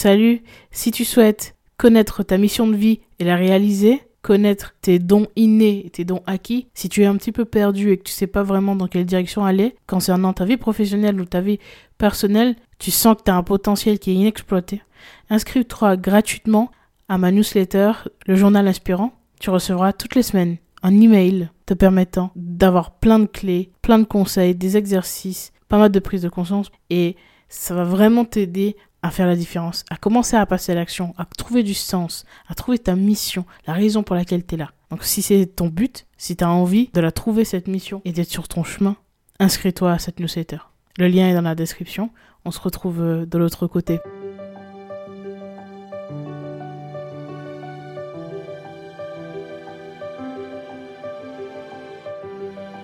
Salut, si tu souhaites connaître ta mission de vie et la réaliser, connaître tes dons innés et tes dons acquis, si tu es un petit peu perdu et que tu sais pas vraiment dans quelle direction aller concernant ta vie professionnelle ou ta vie personnelle, tu sens que tu as un potentiel qui est inexploité, inscris-toi gratuitement à ma newsletter, le journal inspirant. Tu recevras toutes les semaines un email te permettant d'avoir plein de clés, plein de conseils, des exercices, pas mal de prise de conscience et ça va vraiment t'aider à faire la différence, à commencer à passer à l'action, à trouver du sens, à trouver ta mission, la raison pour laquelle tu es là. Donc si c'est ton but, si tu as envie de la trouver cette mission et d'être sur ton chemin, inscris-toi à cette newsletter. Le lien est dans la description. On se retrouve euh, de l'autre côté.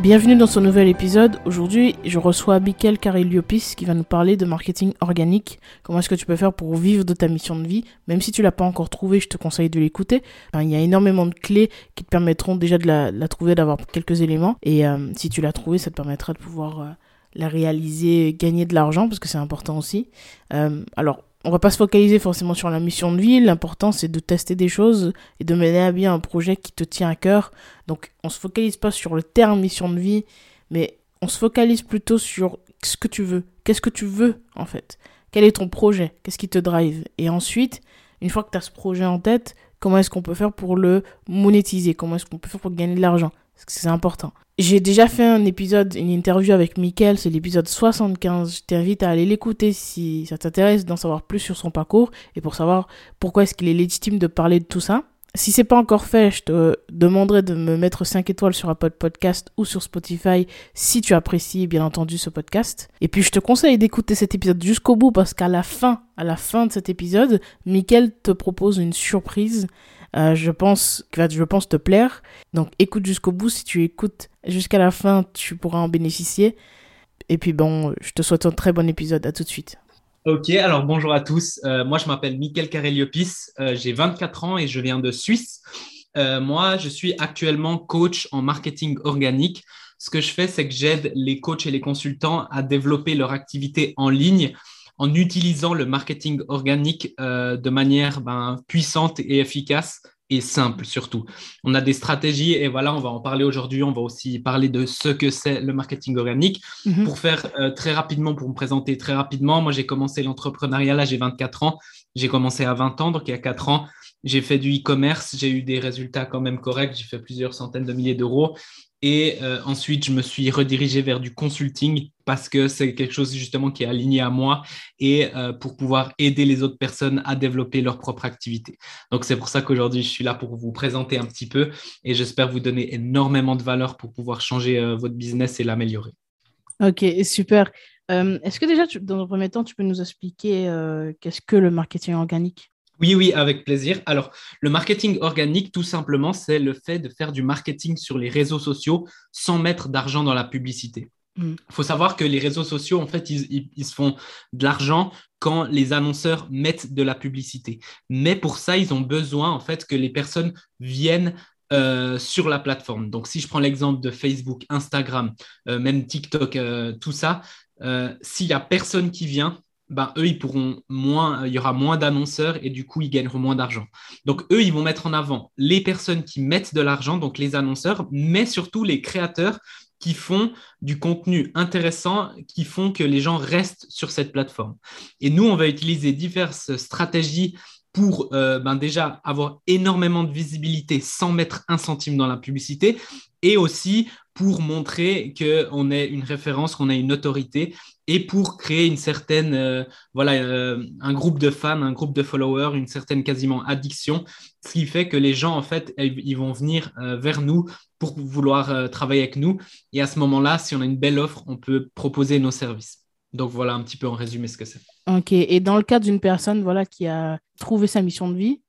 Bienvenue dans ce nouvel épisode. Aujourd'hui, je reçois Michael Cariliopis qui va nous parler de marketing organique. Comment est-ce que tu peux faire pour vivre de ta mission de vie? Même si tu l'as pas encore trouvé, je te conseille de l'écouter. il y a énormément de clés qui te permettront déjà de la, trouver, d'avoir quelques éléments. Et euh, si tu l'as trouvé, ça te permettra de pouvoir euh, la réaliser, gagner de l'argent parce que c'est important aussi. Euh, alors, on va pas se focaliser forcément sur la mission de vie. L'important, c'est de tester des choses et de mener à bien un projet qui te tient à cœur. Donc, on se focalise pas sur le terme mission de vie, mais on se focalise plutôt sur ce que tu veux. Qu'est-ce que tu veux, en fait? Quel est ton projet? Qu'est-ce qui te drive? Et ensuite, une fois que tu as ce projet en tête, comment est-ce qu'on peut faire pour le monétiser? Comment est-ce qu'on peut faire pour gagner de l'argent? C'est important. J'ai déjà fait un épisode, une interview avec Mickaël, c'est l'épisode 75. Je t'invite à aller l'écouter si ça t'intéresse d'en savoir plus sur son parcours et pour savoir pourquoi est-ce qu'il est légitime de parler de tout ça. Si c'est pas encore fait, je te demanderai de me mettre 5 étoiles sur Apple Podcast ou sur Spotify si tu apprécies bien entendu ce podcast. Et puis je te conseille d'écouter cet épisode jusqu'au bout parce qu'à la fin, à la fin de cet épisode, Mickaël te propose une surprise euh, je pense je pense, te plaire. Donc écoute jusqu'au bout. Si tu écoutes jusqu'à la fin, tu pourras en bénéficier. Et puis bon, je te souhaite un très bon épisode. À tout de suite. Ok, alors bonjour à tous. Euh, moi, je m'appelle Mickaël Careliopis. Euh, j'ai 24 ans et je viens de Suisse. moi, je suis actuellement coach en marketing organique. Ce que je fais, c'est que j'aide les coachs et les consultants à développer leur activité en ligne en utilisant le marketing organique euh, de manière ben, puissante et efficace et simple surtout. On a des stratégies et voilà, on va en parler aujourd'hui. On va aussi parler de ce que c'est le marketing organique. Mhm. Pour faire euh, très rapidement, pour me présenter très rapidement, moi j'ai commencé l'entrepreneuriat là, j'ai 24 ans. J'ai commencé à 20 ans, donc il y a 4 ans. J'ai fait du e-commerce, j'ai eu des résultats quand même corrects, j'ai fait plusieurs centaines de milliers d'euros. Et euh, ensuite, je me suis redirigé vers du consulting parce que c'est quelque chose justement qui est aligné à moi et euh, pour pouvoir aider les autres personnes à développer leur propre activité. Donc, c'est pour ça qu'aujourd'hui, je suis là pour vous présenter un petit peu et j'espère vous donner énormément de valeur pour pouvoir changer euh, votre business et l'améliorer. Ok, super. Est-ce que déjà, dans un premier temps, tu peux nous expliquer qu'est-ce que le marketing organique? Oui, oui, avec plaisir. Alors, le marketing organique, tout simplement, c'est le fait de faire du marketing sur les réseaux sociaux sans mettre d'argent dans la publicité. Il mm. faut savoir que les réseaux sociaux, en fait, ils, se font de l'argent quand les annonceurs mettent de la publicité. Mais pour ça, ils ont besoin, en fait, que les personnes viennent euh, sur la plateforme. Donc, si je prends l'exemple de Facebook, Instagram, euh, même TikTok, euh, tout ça, s'il n'y a personne qui vient, ben, eux, ils pourront moins, il y aura moins d'annonceurs et du coup, ils gagneront moins d'argent. Donc, eux, ils vont mettre en avant les personnes qui mettent de l'argent, donc les annonceurs, mais surtout les créateurs qui font du contenu intéressant, qui font que les gens restent sur cette plateforme. Et nous, on va utiliser diverses stratégies pour euh, ben déjà avoir énormément de visibilité sans mettre un centime dans la publicité et aussi pour montrer qu'on est une référence, qu'on est une autorité et pour créer une certaine, euh, voilà, euh, un groupe de fans, un groupe de followers, une certaine quasiment addiction, ce qui fait que les gens, en fait, ils vont venir euh, vers nous pour vouloir travailler avec nous. Et à ce moment-là, si on a une belle offre, on peut proposer nos services. Donc voilà un petit peu en résumé ce que c'est. Ok, et dans le cas d'une personne voilà, qui a trouvé sa mission de vie,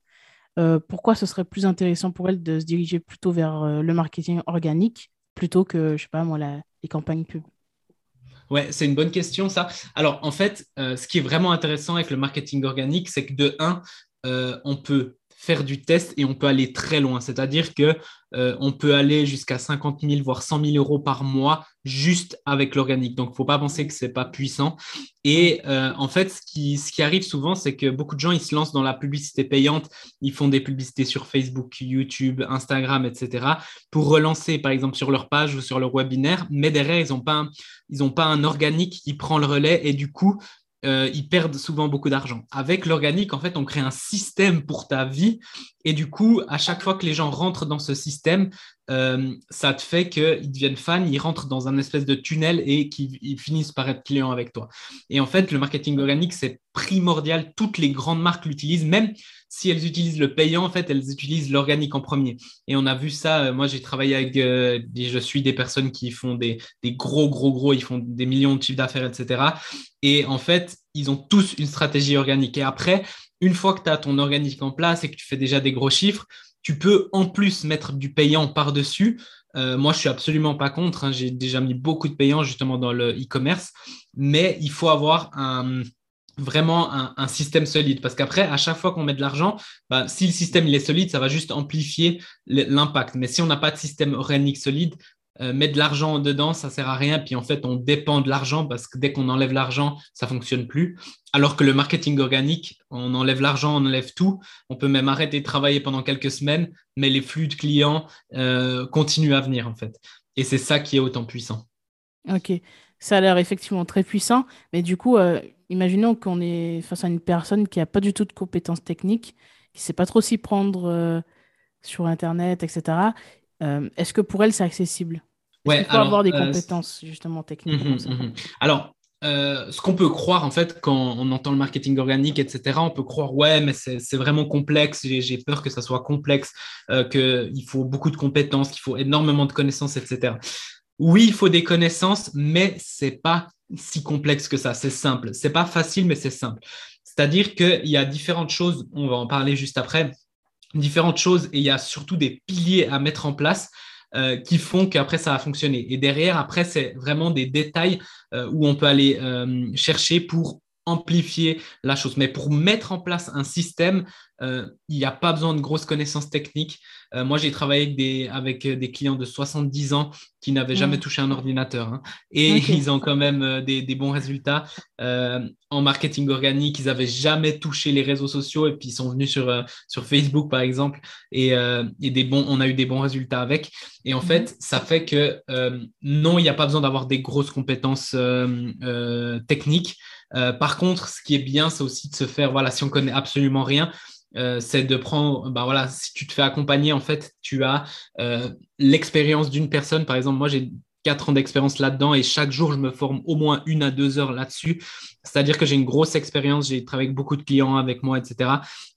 pourquoi ce serait plus intéressant pour elle de se diriger plutôt vers le marketing organique plutôt que, je sais pas moi, les campagnes pub? Ouais, c'est une bonne question, ça. Alors, en fait, euh, ce qui est vraiment intéressant avec le marketing organique, c'est que de un, euh, on peut faire du test et on peut aller très loin. C'est-à-dire que euh, on peut aller jusqu'à 50 000, voire 100 000 euros par mois juste avec l'organique. Donc, il ne faut pas penser que ce n'est pas puissant. Et euh, en fait, ce qui, ce qui arrive souvent, c'est que beaucoup de gens, ils se lancent dans la publicité payante. Ils font des publicités sur Facebook, YouTube, Instagram, etc. pour relancer, par exemple, sur leur page ou sur leur webinaire. Mais derrière, ils n'ont pas, pas un organique qui prend le relais. Et du coup, euh, ils perdent souvent beaucoup d'argent. Avec l'organique, en fait, on crée un système pour ta vie. Et du coup, à chaque fois que les gens rentrent dans ce système, euh, ça te fait qu'ils deviennent fans, ils rentrent dans un espèce de tunnel et qu'ils finissent par être clients avec toi. Et en fait, le marketing organique, c'est primordial. Toutes les grandes marques l'utilisent, même si elles utilisent le payant, en fait, elles utilisent l'organique en premier. Et on a vu ça. Euh, moi, j'ai travaillé avec, je suis des personnes qui font des, des, gros, gros, gros, ils font des millions de chiffres d'affaires, etc. Et en fait, ils ont tous une stratégie organique. Et après, une fois que tu as ton organique en place et que tu fais déjà des gros chiffres, tu peux en plus mettre du payant par-dessus. Euh, moi, je suis absolument pas contre. Hein. J'ai déjà mis beaucoup de payants justement dans le e-commerce, mais il faut avoir un, vraiment un, système solide. Parce qu'après, à chaque fois qu'on met de l'argent, bah, si le système il est solide, ça va juste amplifier l'impact. Mais si on n'a pas de système organique solide, euh, mettre de l'argent dedans, ça sert à rien. Puis en fait, on dépend de l'argent parce que dès qu'on enlève l'argent, ça fonctionne plus. Alors que le marketing organique, on enlève l'argent, on enlève tout. On peut même arrêter de travailler pendant quelques semaines, mais les flux de clients euh, continuent à venir en fait. Et c'est ça qui est autant puissant. Ok, ça a l'air effectivement très puissant, mais du coup, euh, imaginons qu'on est face à une personne qui n'a pas du tout de compétences techniques, qui ne sait pas trop s'y prendre sur Internet, etc. Est-ce que pour elle, c'est accessible? Ouais, il faut avoir des euh, compétences justement techniques. Mhm, mhm. Alors, euh, ce qu'on peut croire en fait quand on entend le marketing organique, etc., on peut croire ouais, mais c'est vraiment complexe. J'ai peur que ça soit complexe, euh, qu'il faut beaucoup de compétences, qu'il faut énormément de connaissances, etc. Oui, il faut des connaissances, mais c'est pas si complexe que ça. C'est simple. C'est pas facile, mais c'est simple. C'est-à-dire qu'il y a différentes choses. On va en parler juste après. Différentes choses et il y a surtout des piliers à mettre en place euh, qui font qu'après ça va fonctionner. Et derrière, après, c'est vraiment des détails euh, où on peut aller euh, chercher pour amplifier la chose. Mais pour mettre en place un système, il n'y a pas besoin de grosses connaissances techniques. moi, j'ai travaillé avec des, avec des, clients de 70 ans qui n'avaient jamais mmh. touché un ordinateur. Hein. et ils ont quand même des, des bons résultats en marketing organique. Ils n'avaient jamais touché les réseaux sociaux et puis ils sont venus sur, sur Facebook, par exemple. Et, et, des bons, on a eu des bons résultats avec. Et en mmh. fait, ça fait que non, il n'y a pas besoin d'avoir des grosses compétences techniques. Euh, par contre, ce qui est bien, c'est aussi de se faire, voilà, si on connaît absolument rien, euh, c'est de prendre, bah voilà, si tu te fais accompagner, en fait, tu as euh, l'expérience d'une personne. Par exemple, moi, j'ai quatre ans d'expérience là-dedans et chaque jour, je me forme au moins une à deux heures là-dessus. C'est-à-dire que j'ai une grosse expérience, j'ai travaillé avec beaucoup de clients avec moi, etc.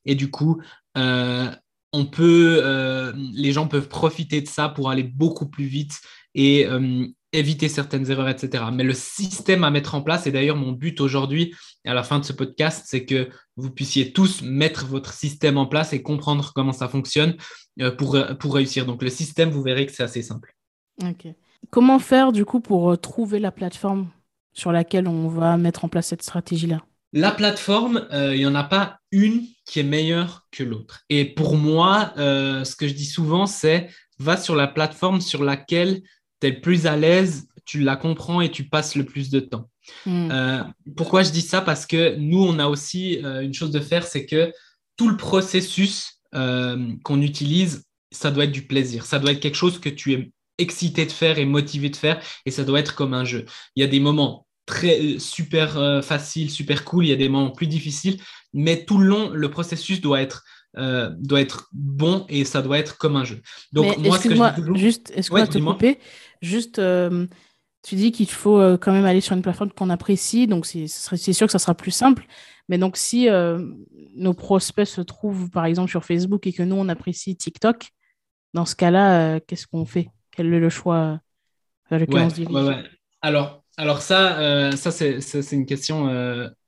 Et du coup, on peut, les gens peuvent profiter de ça pour aller beaucoup plus vite et éviter certaines erreurs, etc. Mais le système à mettre en place, et d'ailleurs mon but aujourd'hui, à la fin de ce podcast, c'est que vous puissiez tous mettre votre système en place et comprendre comment ça fonctionne euh, pour, pour réussir. Donc le système, vous verrez que c'est assez simple. Ok. Comment faire du coup pour euh, trouver la plateforme sur laquelle on va mettre en place cette stratégie-là? La plateforme, euh, il n'y en a pas une qui est meilleure que l'autre. Et pour moi, ce que je dis souvent, c'est va sur la plateforme sur laquelle tu plus à l'aise, tu la comprends et tu passes le plus de temps. Hmm. Euh, pourquoi je dis ça? Parce que nous, on a aussi euh, une chose de faire, c'est que tout le processus euh, qu'on utilise, ça doit être du plaisir. Ça doit être quelque chose que tu es excité de faire et motivé de faire, et ça doit être comme un jeu. Il y a des moments très super faciles, super cool, il y a des moments plus difficiles, mais tout le long, le processus doit être doit être bon et ça doit être comme un jeu. Donc, moi, ce que je dis toujours... juste, est-ce que te couper? Juste, euh, tu dis qu'il faut euh, quand même aller sur une plateforme qu'on apprécie, donc c'est sûr que ça sera plus simple. Mais donc, si euh, nos prospects se trouvent, par exemple, sur Facebook et que nous, on apprécie TikTok, dans ce cas-là, qu'est-ce qu'on fait? Quel est le choix vers lequel on se dirige? Alors, alors ça, ça c'est une question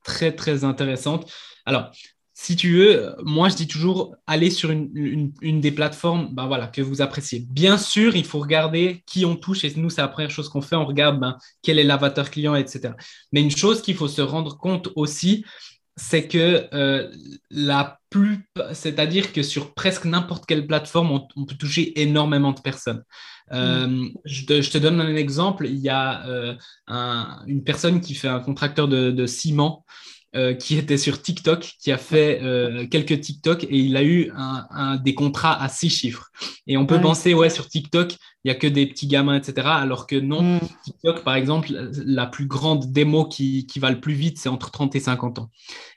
très, très intéressante. Alors, si tu veux, moi je dis toujours aller sur une, des plateformes ben voilà, que vous appréciez. Bien sûr, il faut regarder qui on touche et nous, c'est la première chose qu'on fait. On regarde ben, quel est l'avatar client, etc. Mais une chose qu'il faut se rendre compte aussi, c'est que euh, la plus, c'est-à-dire que sur presque n'importe quelle plateforme, on, peut toucher énormément de personnes. Euh, mm. je, te, donne un exemple. Il y a euh, une personne qui fait un contracteur de ciment euh, qui était sur TikTok, qui a fait euh, quelques TikTok et il a eu un, des contrats à six chiffres. Et on peut penser, ouais, sur TikTok, il n'y a que des petits gamins, etc. Alors que non, mm. TikTok, par exemple, la plus grande démo qui, qui va le plus vite, c'est entre 30 et 50 ans.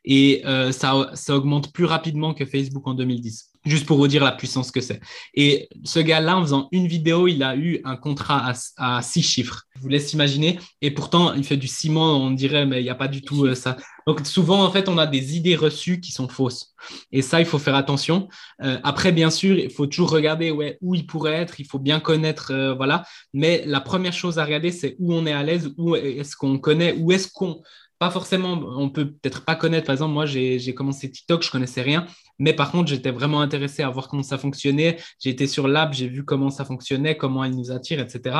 Et euh, ça, ça augmente plus rapidement que Facebook en 2010 juste pour vous dire la puissance que c'est. Et ce gars-là, en faisant une vidéo, il a eu un contrat à, six chiffres. Je vous laisse imaginer. Et pourtant, il fait du ciment, on dirait, mais il n'y a pas du tout euh, ça. Donc, souvent, en fait, on a des idées reçues qui sont fausses. Et ça, il faut faire attention. Euh, après, bien sûr, il faut toujours regarder où il pourrait être. Il faut bien connaître, euh, voilà. Mais la première chose à regarder, c'est où on est à l'aise, où est-ce qu'on connaît, où est-ce qu'on pas forcément, on peut peut-être pas connaître. Par exemple, moi, j'ai commencé TikTok, je connaissais rien. Mais par contre, j'étais vraiment intéressé à voir comment ça fonctionnait. J'ai été sur l'app, j'ai vu comment ça fonctionnait, comment elle nous attire, etc.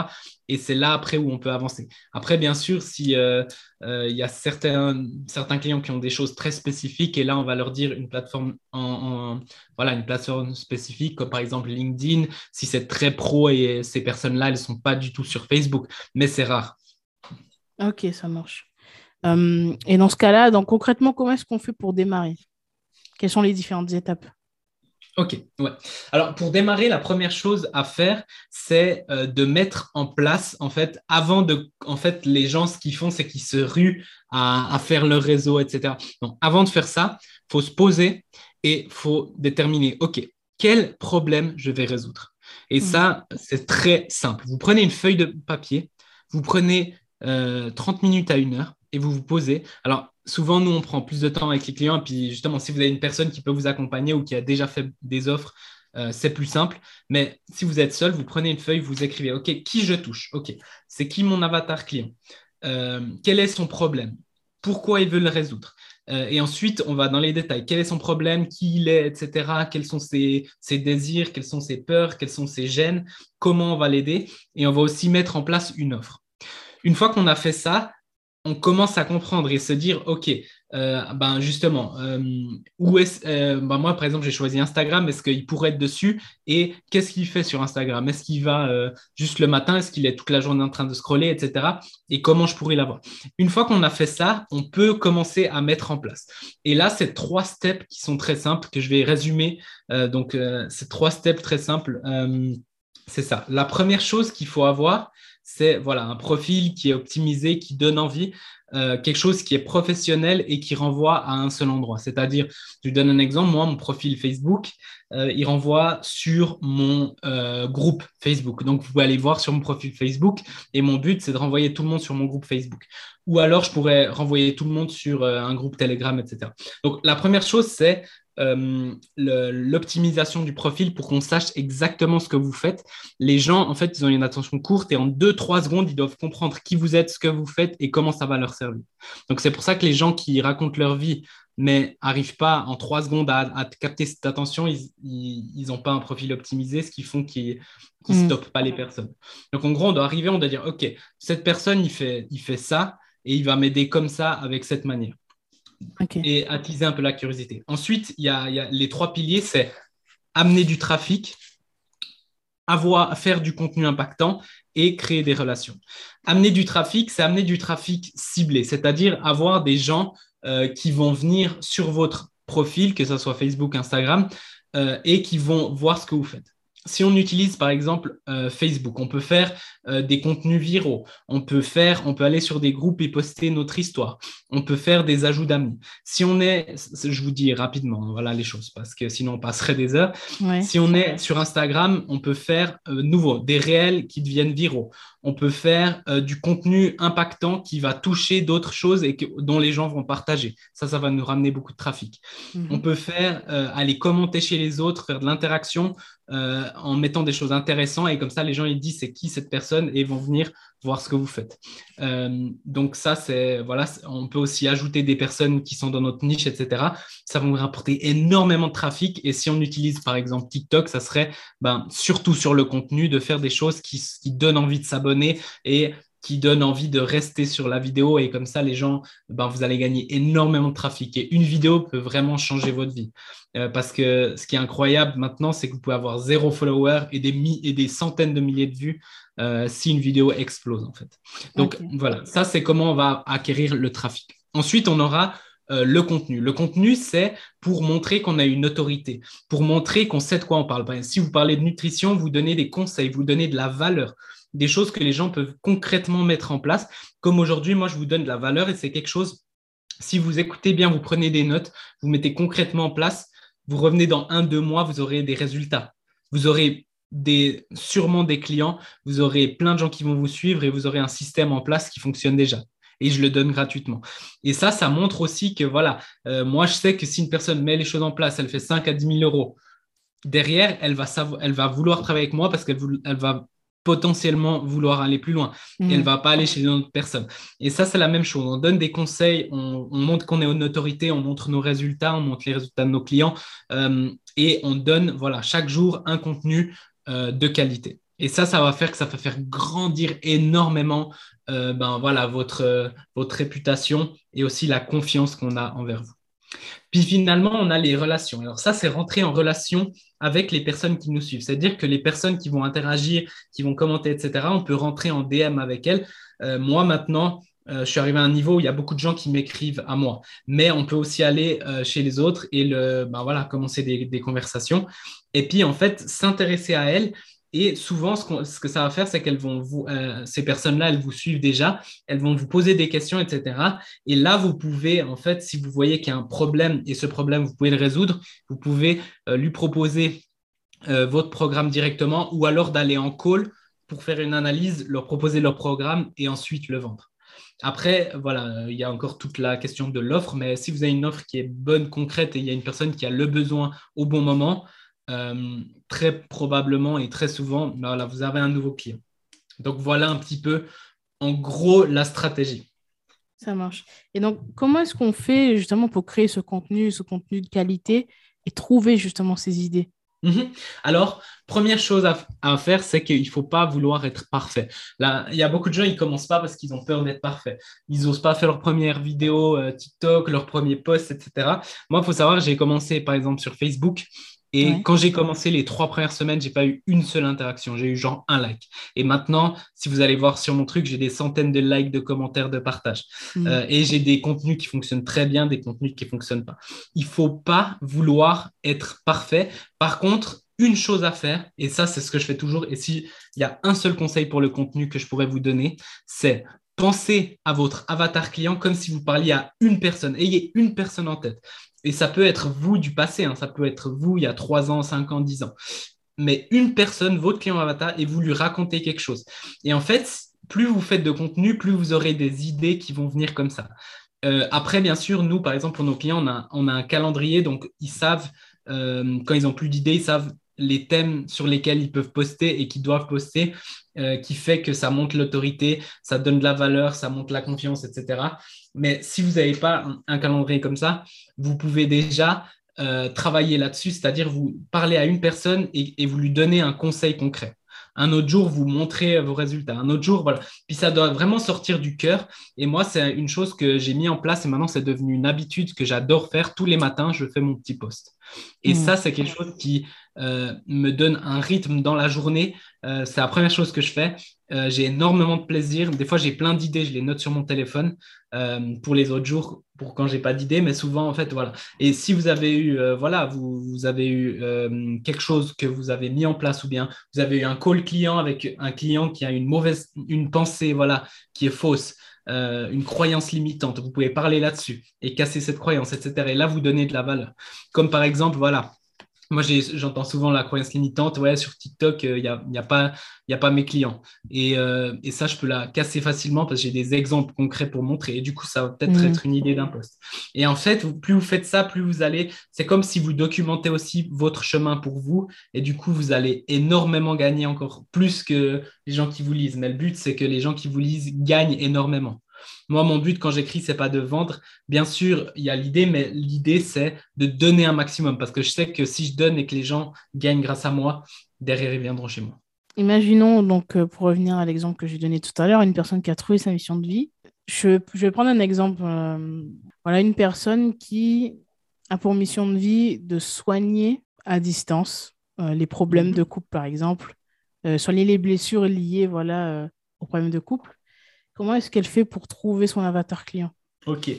Et c'est là après où on peut avancer. Après, bien sûr, si euh, euh, il y a certains, certains clients qui ont des choses très spécifiques, et là, on va leur dire une plateforme en, voilà, une plateforme spécifique, comme par exemple LinkedIn, si c'est très pro et ces personnes-là, elles ne sont pas du tout sur Facebook, mais c'est rare. Ok, ça marche. Euh, et dans ce cas-là, donc concrètement, comment est-ce qu'on fait pour démarrer? Quelles sont les différentes étapes? Ok, ouais. Alors pour démarrer, la première chose à faire, c'est euh, de mettre en place, en fait, avant de, en fait, les gens, ce qu'ils font, c'est qu'ils se ruent à, à, faire leur réseau, etc. Donc avant de faire ça, il faut se poser et il faut déterminer, ok, quel problème je vais résoudre? Et mmh. ça, c'est très simple. Vous prenez une feuille de papier, vous prenez 30 euh, minutes à une heure, et vous vous posez. Alors, souvent, nous, on prend plus de temps avec les clients. Et puis, justement, si vous avez une personne qui peut vous accompagner ou qui a déjà fait des offres, euh, c'est plus simple. Mais si vous êtes seul, vous prenez une feuille, vous écrivez, OK, qui je touche? OK, c'est qui mon avatar client? Euh, Quel est son problème? Pourquoi il veut le résoudre? Euh, et ensuite, on va dans les détails. Quel est son problème, qui il est, etc. Quels sont ses, désirs, quelles sont ses peurs, quelles sont ses gênes, comment on va l'aider? Et on va aussi mettre en place une offre. Une fois qu'on a fait ça, on commence à comprendre et se dire, OK, euh, ben justement, euh, où est euh, ben moi, par exemple, j'ai choisi Instagram, est-ce qu'il pourrait être dessus Et qu'est-ce qu'il fait sur Instagram? Est-ce qu'il va juste le matin? Est-ce qu'il est toute la journée en train de scroller, etc. Et comment je pourrais l'avoir? Une fois qu'on a fait ça, on peut commencer à mettre en place. Et là, c'est trois steps qui sont très simples que je vais résumer. donc, c'est trois steps très simples. c'est ça. La première chose qu'il faut avoir, c'est voilà, un profil qui est optimisé, qui donne envie, euh, quelque chose qui est professionnel et qui renvoie à un seul endroit. C'est-à-dire, je vous donne un exemple, moi, mon profil Facebook, euh, il renvoie sur mon euh, groupe Facebook. Donc, vous pouvez aller voir sur mon profil Facebook et mon but, c'est de renvoyer tout le monde sur mon groupe Facebook. Ou alors, je pourrais renvoyer tout le monde sur un groupe Telegram, etc. Donc, la première chose, c'est euh, l'optimisation du profil pour qu'on sache exactement ce que vous faites. Les gens, en fait, ils ont une attention courte et en 2-3 secondes, ils doivent comprendre qui vous êtes, ce que vous faites et comment ça va leur servir. Donc, c'est pour ça que les gens qui racontent leur vie mais n'arrivent pas en 3 secondes à, capter cette attention, ils n'ont pas un profil optimisé, ce qui font qu'ils ne mm. stoppent pas les personnes. Donc, en gros, on doit arriver, on doit dire, OK, cette personne, il fait, il fait ça et il va m'aider comme ça, avec cette manière et attiser un peu la curiosité. Ensuite, il y a, les trois piliers, c'est amener du trafic, avoir, faire du contenu impactant et créer des relations. Amener du trafic, c'est amener du trafic ciblé, c'est-à-dire avoir des gens euh, qui vont venir sur votre profil, que ce soit Facebook, Instagram, euh, et qui vont voir ce que vous faites. Si on utilise par exemple euh, Facebook, on peut faire euh, des contenus viraux, on peut faire, on peut aller sur des groupes et poster notre histoire, on peut faire des ajouts d'amis. Si on est, je vous dis rapidement, voilà les choses parce que sinon on passerait des heures. Si on est sur Instagram, on peut faire euh, nouveau des réels qui deviennent viraux. On peut faire du contenu impactant qui va toucher d'autres choses et dont les gens vont partager. Ça, ça va nous ramener beaucoup de trafic. Mhm. On peut faire aller commenter chez les autres, faire de l'interaction euh, en mettant des choses intéressantes et comme ça les gens ils disent c'est qui cette personne et vont venir voir ce que vous faites. Euh, donc ça c'est voilà, on peut aussi ajouter des personnes qui sont dans notre niche etc. Ça va nous rapporter énormément de trafic et si on utilise par exemple TikTok, ça serait ben, surtout sur le contenu de faire des choses qui, qui donnent envie de s'abonner et qui donne envie de rester sur la vidéo. Et comme ça les gens ben, vous allez gagner énormément de trafic. Et une vidéo peut vraiment changer votre vie. Euh, parce que ce qui est incroyable maintenant c'est que vous pouvez avoir zéro follower et des, et des centaines de milliers de vues euh, si une vidéo explose en fait. Donc voilà. Ça c'est comment on va acquérir le trafic. Ensuite on aura euh, le contenu. Le contenu, c'est pour montrer qu'on a une autorité, pour montrer qu'on sait de quoi on parle. si vous parlez de nutrition, vous donnez des conseils, vous donnez de la valeur des choses que les gens peuvent concrètement mettre en place. Comme aujourd'hui, moi, je vous donne de la valeur et c'est quelque chose, si vous écoutez bien, vous prenez des notes, vous mettez concrètement en place, vous revenez dans un, deux mois, vous aurez des résultats. Vous aurez des, sûrement des clients, vous aurez plein de gens qui vont vous suivre et vous aurez un système en place qui fonctionne déjà et je le donne gratuitement. Et ça, ça montre aussi que voilà, euh, moi je sais que si une personne met les choses en place, elle fait 5 à 10 000 euros. Derrière, elle va, vouloir travailler avec moi parce qu'elle elle va potentiellement vouloir aller plus loin. Et elle ne va pas aller chez une autre personne. Et ça, c'est la même chose. On donne des conseils, on, montre qu'on est une autorité, on montre nos résultats, on montre les résultats de nos clients euh, et on donne voilà, chaque jour un contenu euh, de qualité. Et ça, ça va faire que ça va faire grandir énormément euh, ben, voilà, votre, votre réputation et aussi la confiance qu'on a envers vous. Puis finalement, on a les relations. Alors ça, c'est rentrer en relation avec les personnes qui nous suivent. C'est-à-dire que les personnes qui vont interagir, qui vont commenter, etc., on peut rentrer en DM avec elles. Euh, moi, maintenant, euh, je suis arrivé à un niveau où il y a beaucoup de gens qui m'écrivent à moi. Mais on peut aussi aller euh, chez les autres et ben voilà, commencer des, conversations. Et puis, en fait, s'intéresser à elles et souvent, ce, que ça va faire, c'est qu'elles vont vous, euh, ces personnes-là, elles vous suivent déjà, elles vont vous poser des questions, etc. Et là, vous pouvez, en fait, si vous voyez qu'il y a un problème et ce problème, vous pouvez le résoudre, vous pouvez euh, lui proposer euh, votre programme directement ou alors d'aller en call pour faire une analyse, leur proposer leur programme et ensuite le vendre. Après, voilà, il y a encore toute la question de l'offre, mais si vous avez une offre qui est bonne, concrète et il y a une personne qui a le besoin au bon moment, euh, très probablement et très souvent, ben vous avez un nouveau client. Donc voilà un petit peu, en gros, la stratégie. Ça marche. Et donc, comment est-ce qu'on fait justement pour créer ce contenu, ce contenu de qualité et trouver justement ces idées? Mhm. Alors, première chose à, faire, c'est qu'il ne faut pas vouloir être parfait. Là, il y a beaucoup de gens, ils ne commencent pas parce qu'ils ont peur d'être parfaits. Ils n'osent pas faire leur première vidéo euh, TikTok, leur premier post, etc. Moi, il faut savoir, j'ai commencé par exemple sur Facebook et quand j'ai commencé les trois premières semaines, j'ai pas eu une seule interaction. J'ai eu genre un like. Et maintenant, si vous allez voir sur mon truc, j'ai des centaines de likes, de commentaires, de partages. Mm. Euh, et j'ai des contenus qui fonctionnent très bien, des contenus qui fonctionnent pas. Il faut pas vouloir être parfait. Par contre, une chose à faire, et ça, c'est ce que je fais toujours. Et s'il y a un seul conseil pour le contenu que je pourrais vous donner, c'est pensez à votre avatar client comme si vous parliez à une personne. Ayez une personne en tête. Et ça peut être vous du passé, hein. ça peut être vous il y a 3 ans, 5 ans, 10 ans. Mais une personne, votre client avatar, et vous lui racontez quelque chose. Et en fait, plus vous faites de contenu, plus vous aurez des idées qui vont venir comme ça. Euh, après, bien sûr, nous, par exemple, pour nos clients, on a, un calendrier, donc ils savent, euh, quand ils ont plus d'idées, ils savent les thèmes sur lesquels ils peuvent poster et qu'ils doivent poster, euh, qui fait que ça monte l'autorité, ça donne de la valeur, ça monte la confiance, etc. Mais si vous n'avez pas un, calendrier comme ça, vous pouvez déjà euh, travailler là-dessus, c'est-à-dire vous parler à une personne et, vous lui donnez un conseil concret. Un autre jour, vous montrez vos résultats. Un autre jour, voilà. Puis ça doit vraiment sortir du cœur. Et moi, c'est une chose que j'ai mis en place et maintenant, c'est devenu une habitude que j'adore faire. Tous les matins, je fais mon petit post. Et mmh. ça, c'est quelque chose qui euh, me donne un rythme dans la journée. Euh, c'est la première chose que je fais. Euh, j'ai énormément de plaisir. Des fois, j'ai plein d'idées, je les note sur mon téléphone. pour les autres jours, pour quand j'ai pas d'idée, mais souvent en fait voilà. Et si vous avez eu euh, voilà, vous, avez eu euh, quelque chose que vous avez mis en place ou bien vous avez eu un call client avec un client qui a une mauvaise une pensée voilà qui est fausse, euh, une croyance limitante, vous pouvez parler là-dessus et casser cette croyance, etc. Et là vous donnez de la valeur. Comme par exemple voilà, moi, j'entends souvent la croyance limitante, ouais, sur TikTok, il n'y a, y a, pas, a pas mes clients. Et, euh, et, ça, je peux la casser facilement parce que j'ai des exemples concrets pour montrer. Et du coup, ça va peut-être mmh. être une idée d'un poste. Et en fait, plus vous faites ça, plus vous allez, c'est comme si vous documentez aussi votre chemin pour vous. Et du coup, vous allez énormément gagner encore plus que les gens qui vous lisent. Mais le but, c'est que les gens qui vous lisent gagnent énormément. Moi, mon but quand j'écris, c'est pas de vendre. Bien sûr, il y a l'idée, mais l'idée, c'est de donner un maximum parce que je sais que si je donne et que les gens gagnent grâce à moi, derrière, ils viendront chez moi. Imaginons, donc, euh, pour revenir à l'exemple que j'ai donné tout à l'heure, une personne qui a trouvé sa mission de vie. Je, vais prendre un exemple. Euh, voilà, une personne qui a pour mission de vie de soigner à distance euh, les problèmes mhm. de couple, par exemple, soigner les blessures liées voilà, aux problèmes de couple. Comment est-ce qu'elle fait pour trouver son avatar client? Ok,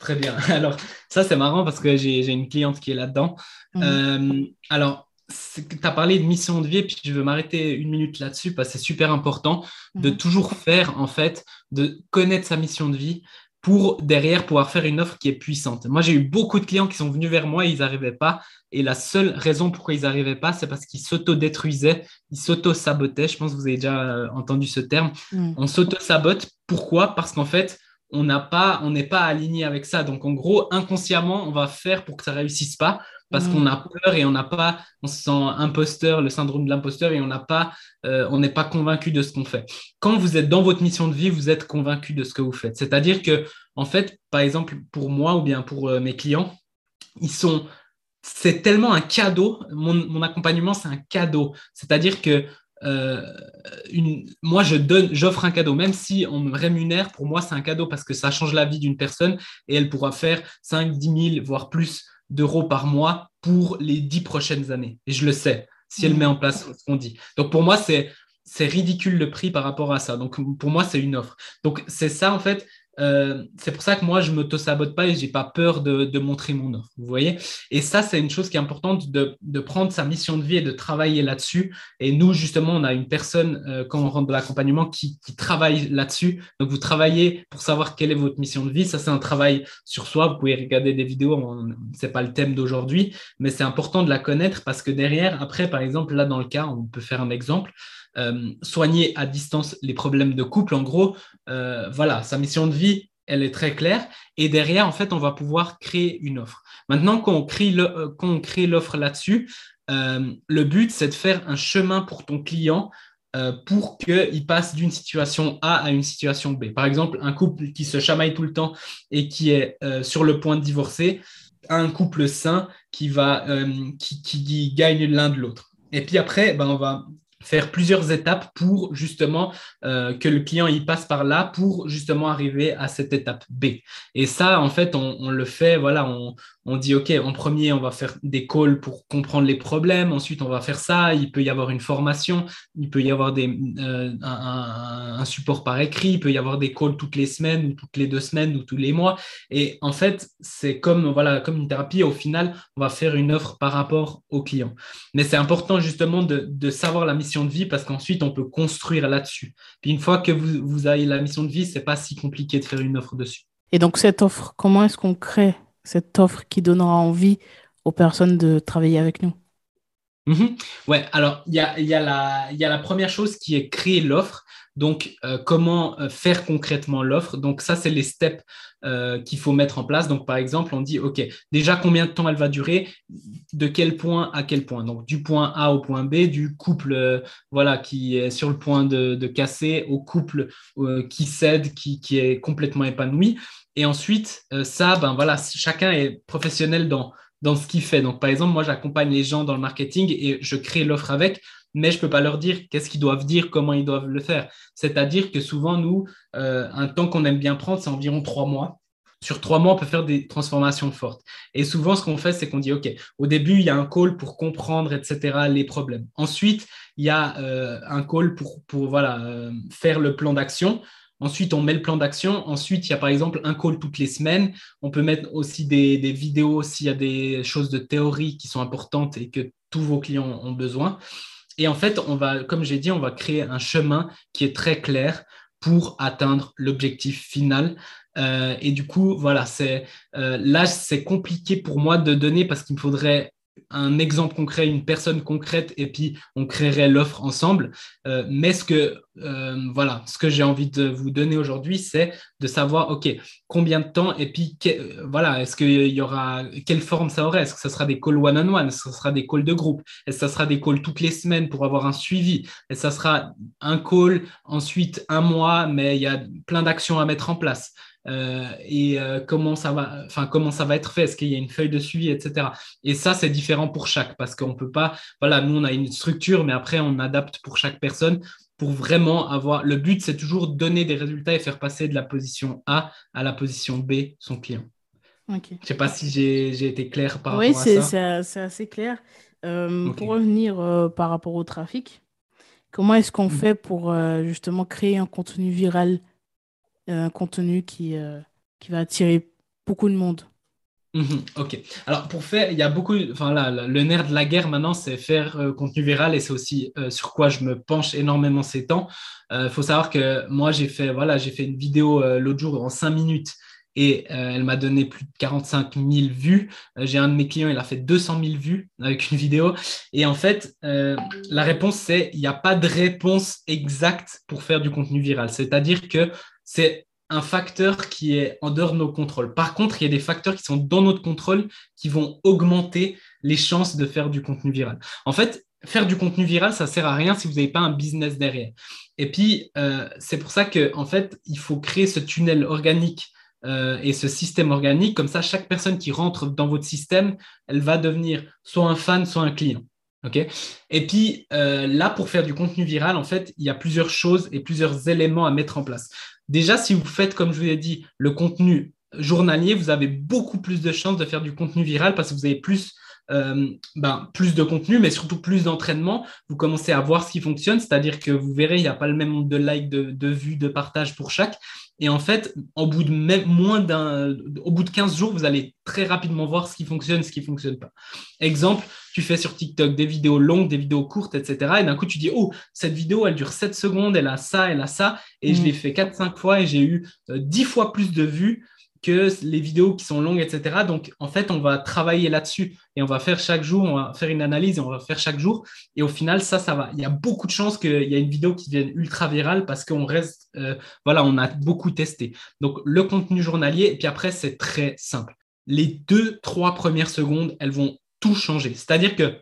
très bien. Alors, ça, c'est marrant parce que j'ai une cliente qui est là-dedans. Mhm. Euh, alors, tu as parlé de mission de vie, et puis je veux m'arrêter une minute là-dessus parce que c'est super important de mhm. toujours faire, en fait, de connaître sa mission de vie pour derrière pouvoir faire une offre qui est puissante. Moi, j'ai eu beaucoup de clients qui sont venus vers moi et ils n'arrivaient pas. Et la seule raison pourquoi ils n'arrivaient pas, c'est parce qu'ils s'auto-détruisaient, ils s'auto-sabotaient. Je pense que vous avez déjà euh, entendu ce terme. Mm. On s'auto-sabote. Pourquoi? Parce qu'en fait, on n'a pas, on n'est pas aligné avec ça. Donc, en gros, inconsciemment, on va faire pour que ça réussisse pas parce qu'on mm. a peur et on n'a pas, on se sent imposteur, le syndrome de l'imposteur et on n'a pas, euh, on n'est pas convaincu de ce qu'on fait. Quand vous êtes dans votre mission de vie, vous êtes convaincu de ce que vous faites. C'est-à-dire que, en fait, par exemple, pour moi ou bien pour euh, mes clients, ils sont, c'est tellement un cadeau. Mon, accompagnement, c'est un cadeau. C'est-à-dire que euh, une, moi, je donne, j'offre un cadeau, même si on me rémunère, pour moi, c'est un cadeau parce que ça change la vie d'une personne et elle pourra faire 5, 10 000, voire plus d'euros par mois pour les dix prochaines années. Et je le sais, si elle met en place ce qu'on dit. Donc pour moi, c'est c'est ridicule le prix par rapport à ça. Donc pour moi, c'est une offre. Donc c'est ça en fait, euh, c'est pour ça que moi, je m'auto-sabote pas et je n'ai pas peur de, montrer mon offre. Vous voyez Et ça, c'est une chose qui est importante de, prendre sa mission de vie et de travailler là-dessus. Et nous, justement, on a une personne, euh, quand on rentre de l'accompagnement, qui, travaille là-dessus. Donc, vous travaillez pour savoir quelle est votre mission de vie. Ça, c'est un travail sur soi. Vous pouvez regarder des vidéos. Ce n'est pas le thème d'aujourd'hui, mais c'est important de la connaître parce que derrière, après, par exemple, là, dans le cas, on peut faire un exemple. Euh, soigner à distance les problèmes de couple. En gros, euh, voilà, sa mission de vie, elle est très claire. Et derrière, en fait, on va pouvoir créer une offre. Maintenant, quand on crée, euh, l'offre là-dessus, le but, c'est de faire un chemin pour ton client pour qu'il passe d'une situation A à une situation B. Par exemple, un couple qui se chamaille tout le temps et qui est sur le point de divorcer, un couple sain qui, va, qui, gagne l'un de l'autre. Et puis après, ben, on va faire plusieurs étapes pour justement euh, que le client y passe par là pour justement arriver à cette étape B. Et ça, en fait, on, le fait, voilà, on, on, dit, OK, en premier, on va faire des calls pour comprendre les problèmes, ensuite, on va faire ça, il peut y avoir une formation, il peut y avoir des, euh, un, support par écrit, il peut y avoir des calls toutes les semaines ou toutes les deux semaines ou tous les mois. Et en fait, c'est comme, voilà, comme une thérapie, au final, on va faire une offre par rapport au client. Mais c'est important justement de, de savoir la mission de vie parce qu'ensuite, on peut construire là-dessus. Puis une fois que vous, vous avez la mission de vie, c'est pas si compliqué de faire une offre dessus. Et donc, cette offre, comment est-ce qu'on crée cette offre qui donnera envie aux personnes de travailler avec nous? Mhm. Ouais, alors il y a, y, a la, y a la première chose qui est créer l'offre. Donc, euh, comment euh, faire concrètement l'offre? Donc, ça, c'est les steps euh, qu'il faut mettre en place. Donc, par exemple, on dit, OK, déjà, combien de temps elle va durer? De quel point à quel point? Donc, du point A au point B, du couple voilà, qui est sur le point de, casser au couple qui cède, qui, est complètement épanoui. Et ensuite, ça, ben voilà, chacun est professionnel dans, dans ce qu'il fait. Donc, par exemple, moi, j'accompagne les gens dans le marketing et je crée l'offre avec mais je ne peux pas leur dire qu'est-ce qu'ils doivent dire, comment ils doivent le faire. C'est-à-dire que souvent, nous, euh, un temps qu'on aime bien prendre, c'est environ trois mois. Sur trois mois, on peut faire des transformations fortes. Et souvent, ce qu'on fait, c'est qu'on dit, OK, au début, il y a un call pour comprendre, etc., les problèmes. Ensuite, il y a euh, un call pour, pour voilà, euh, faire le plan d'action. Ensuite, on met le plan d'action. Ensuite, il y a par exemple un call toutes les semaines. On peut mettre aussi des, des vidéos s'il y a des choses de théorie qui sont importantes et que tous vos clients ont besoin. Et en fait, on va, comme j'ai dit, on va créer un chemin qui est très clair pour atteindre l'objectif final. Euh, et du coup, voilà, c'est euh, là, c'est compliqué pour moi de donner parce qu'il me faudrait un exemple concret, une personne concrète, et puis on créerait l'offre ensemble. Euh, mais ce que, euh, voilà, ce que j'ai envie de vous donner aujourd'hui, c'est de savoir, OK, combien de temps, et puis, voilà, est-ce qu'il y aura, quelle forme ça aurait Est-ce que ça sera des calls one-on-one? Est-ce que ça sera des calls de groupe? Est-ce que ça sera des calls toutes les semaines pour avoir un suivi? Est-ce que ça sera un call, ensuite un mois, mais il y a plein d'actions à mettre en place? Euh, et euh, comment ça va, enfin comment ça va être fait, est-ce qu'il y a une feuille de suivi, etc. Et ça, c'est différent pour chaque parce qu'on peut pas, voilà, nous on a une structure, mais après on adapte pour chaque personne pour vraiment avoir. Le but, c'est toujours donner des résultats et faire passer de la position A à la position B son client. Je ne sais pas si j'ai été clair par rapport à ça. Oui, c'est assez clair. Euh, pour revenir par rapport au trafic, comment est-ce qu'on mm. fait pour justement créer un contenu viral un contenu qui, euh, qui va attirer beaucoup de monde. Mhm, ok. Alors pour faire, il y a beaucoup, enfin là, le nerf de la guerre maintenant, c'est faire euh, contenu viral et c'est aussi euh, sur quoi je me penche énormément ces temps. Il faut savoir que moi j'ai fait, voilà, j'ai fait une vidéo l'autre jour en 5 minutes et elle m'a donné plus de 45 000 vues. j'ai un de mes clients, il a fait 200 000 vues avec une vidéo. Et en fait, la réponse c'est il n'y a pas de réponse exacte pour faire du contenu viral. C'est-à-dire que c'est un facteur qui est en dehors de nos contrôles. Par contre, il y a des facteurs qui sont dans notre contrôle qui vont augmenter les chances de faire du contenu viral. En fait, faire du contenu viral, ça sert à rien si vous n'avez pas un business derrière. Et puis, euh, c'est pour ça qu'en en fait, il faut créer ce tunnel organique euh, et ce système organique. Comme ça, chaque personne qui rentre dans votre système, elle va devenir soit un fan, soit un client. et puis euh, là, pour faire du contenu viral, en fait, il y a plusieurs choses et plusieurs éléments à mettre en place. Déjà, si vous faites, comme je vous ai dit, le contenu journalier, vous avez beaucoup plus de chances de faire du contenu viral parce que vous avez plus, euh, ben, plus de contenu, mais surtout plus d'entraînement. Vous commencez à voir ce qui fonctionne, c'est-à-dire que vous verrez, il n'y a pas le même nombre de likes, de, vues, de partages pour chaque. Et en fait, au bout de même, moins d'un, au bout de 15 jours, vous allez très rapidement voir ce qui fonctionne, ce qui ne fonctionne pas. Exemple, tu fais sur TikTok des vidéos longues, des vidéos courtes, etc. Et d'un coup, tu dis, oh, cette vidéo, elle dure 7 secondes, elle a ça, elle a ça. Et je mm. l'ai fait 4-5 fois et j'ai eu 10 euh, fois plus de vues que les vidéos qui sont longues, etc. Donc, en fait, on va travailler là-dessus et on va faire chaque jour, on va faire une analyse et on va faire chaque jour. Et au final, ça, ça va. Il y a beaucoup de chances qu'il y ait une vidéo qui devienne ultra virale parce qu'on reste, euh, voilà, on a beaucoup testé. Donc, le contenu journalier, et puis après, c'est très simple. Les deux, trois premières secondes, elles vont tout changer. C'est-à-dire que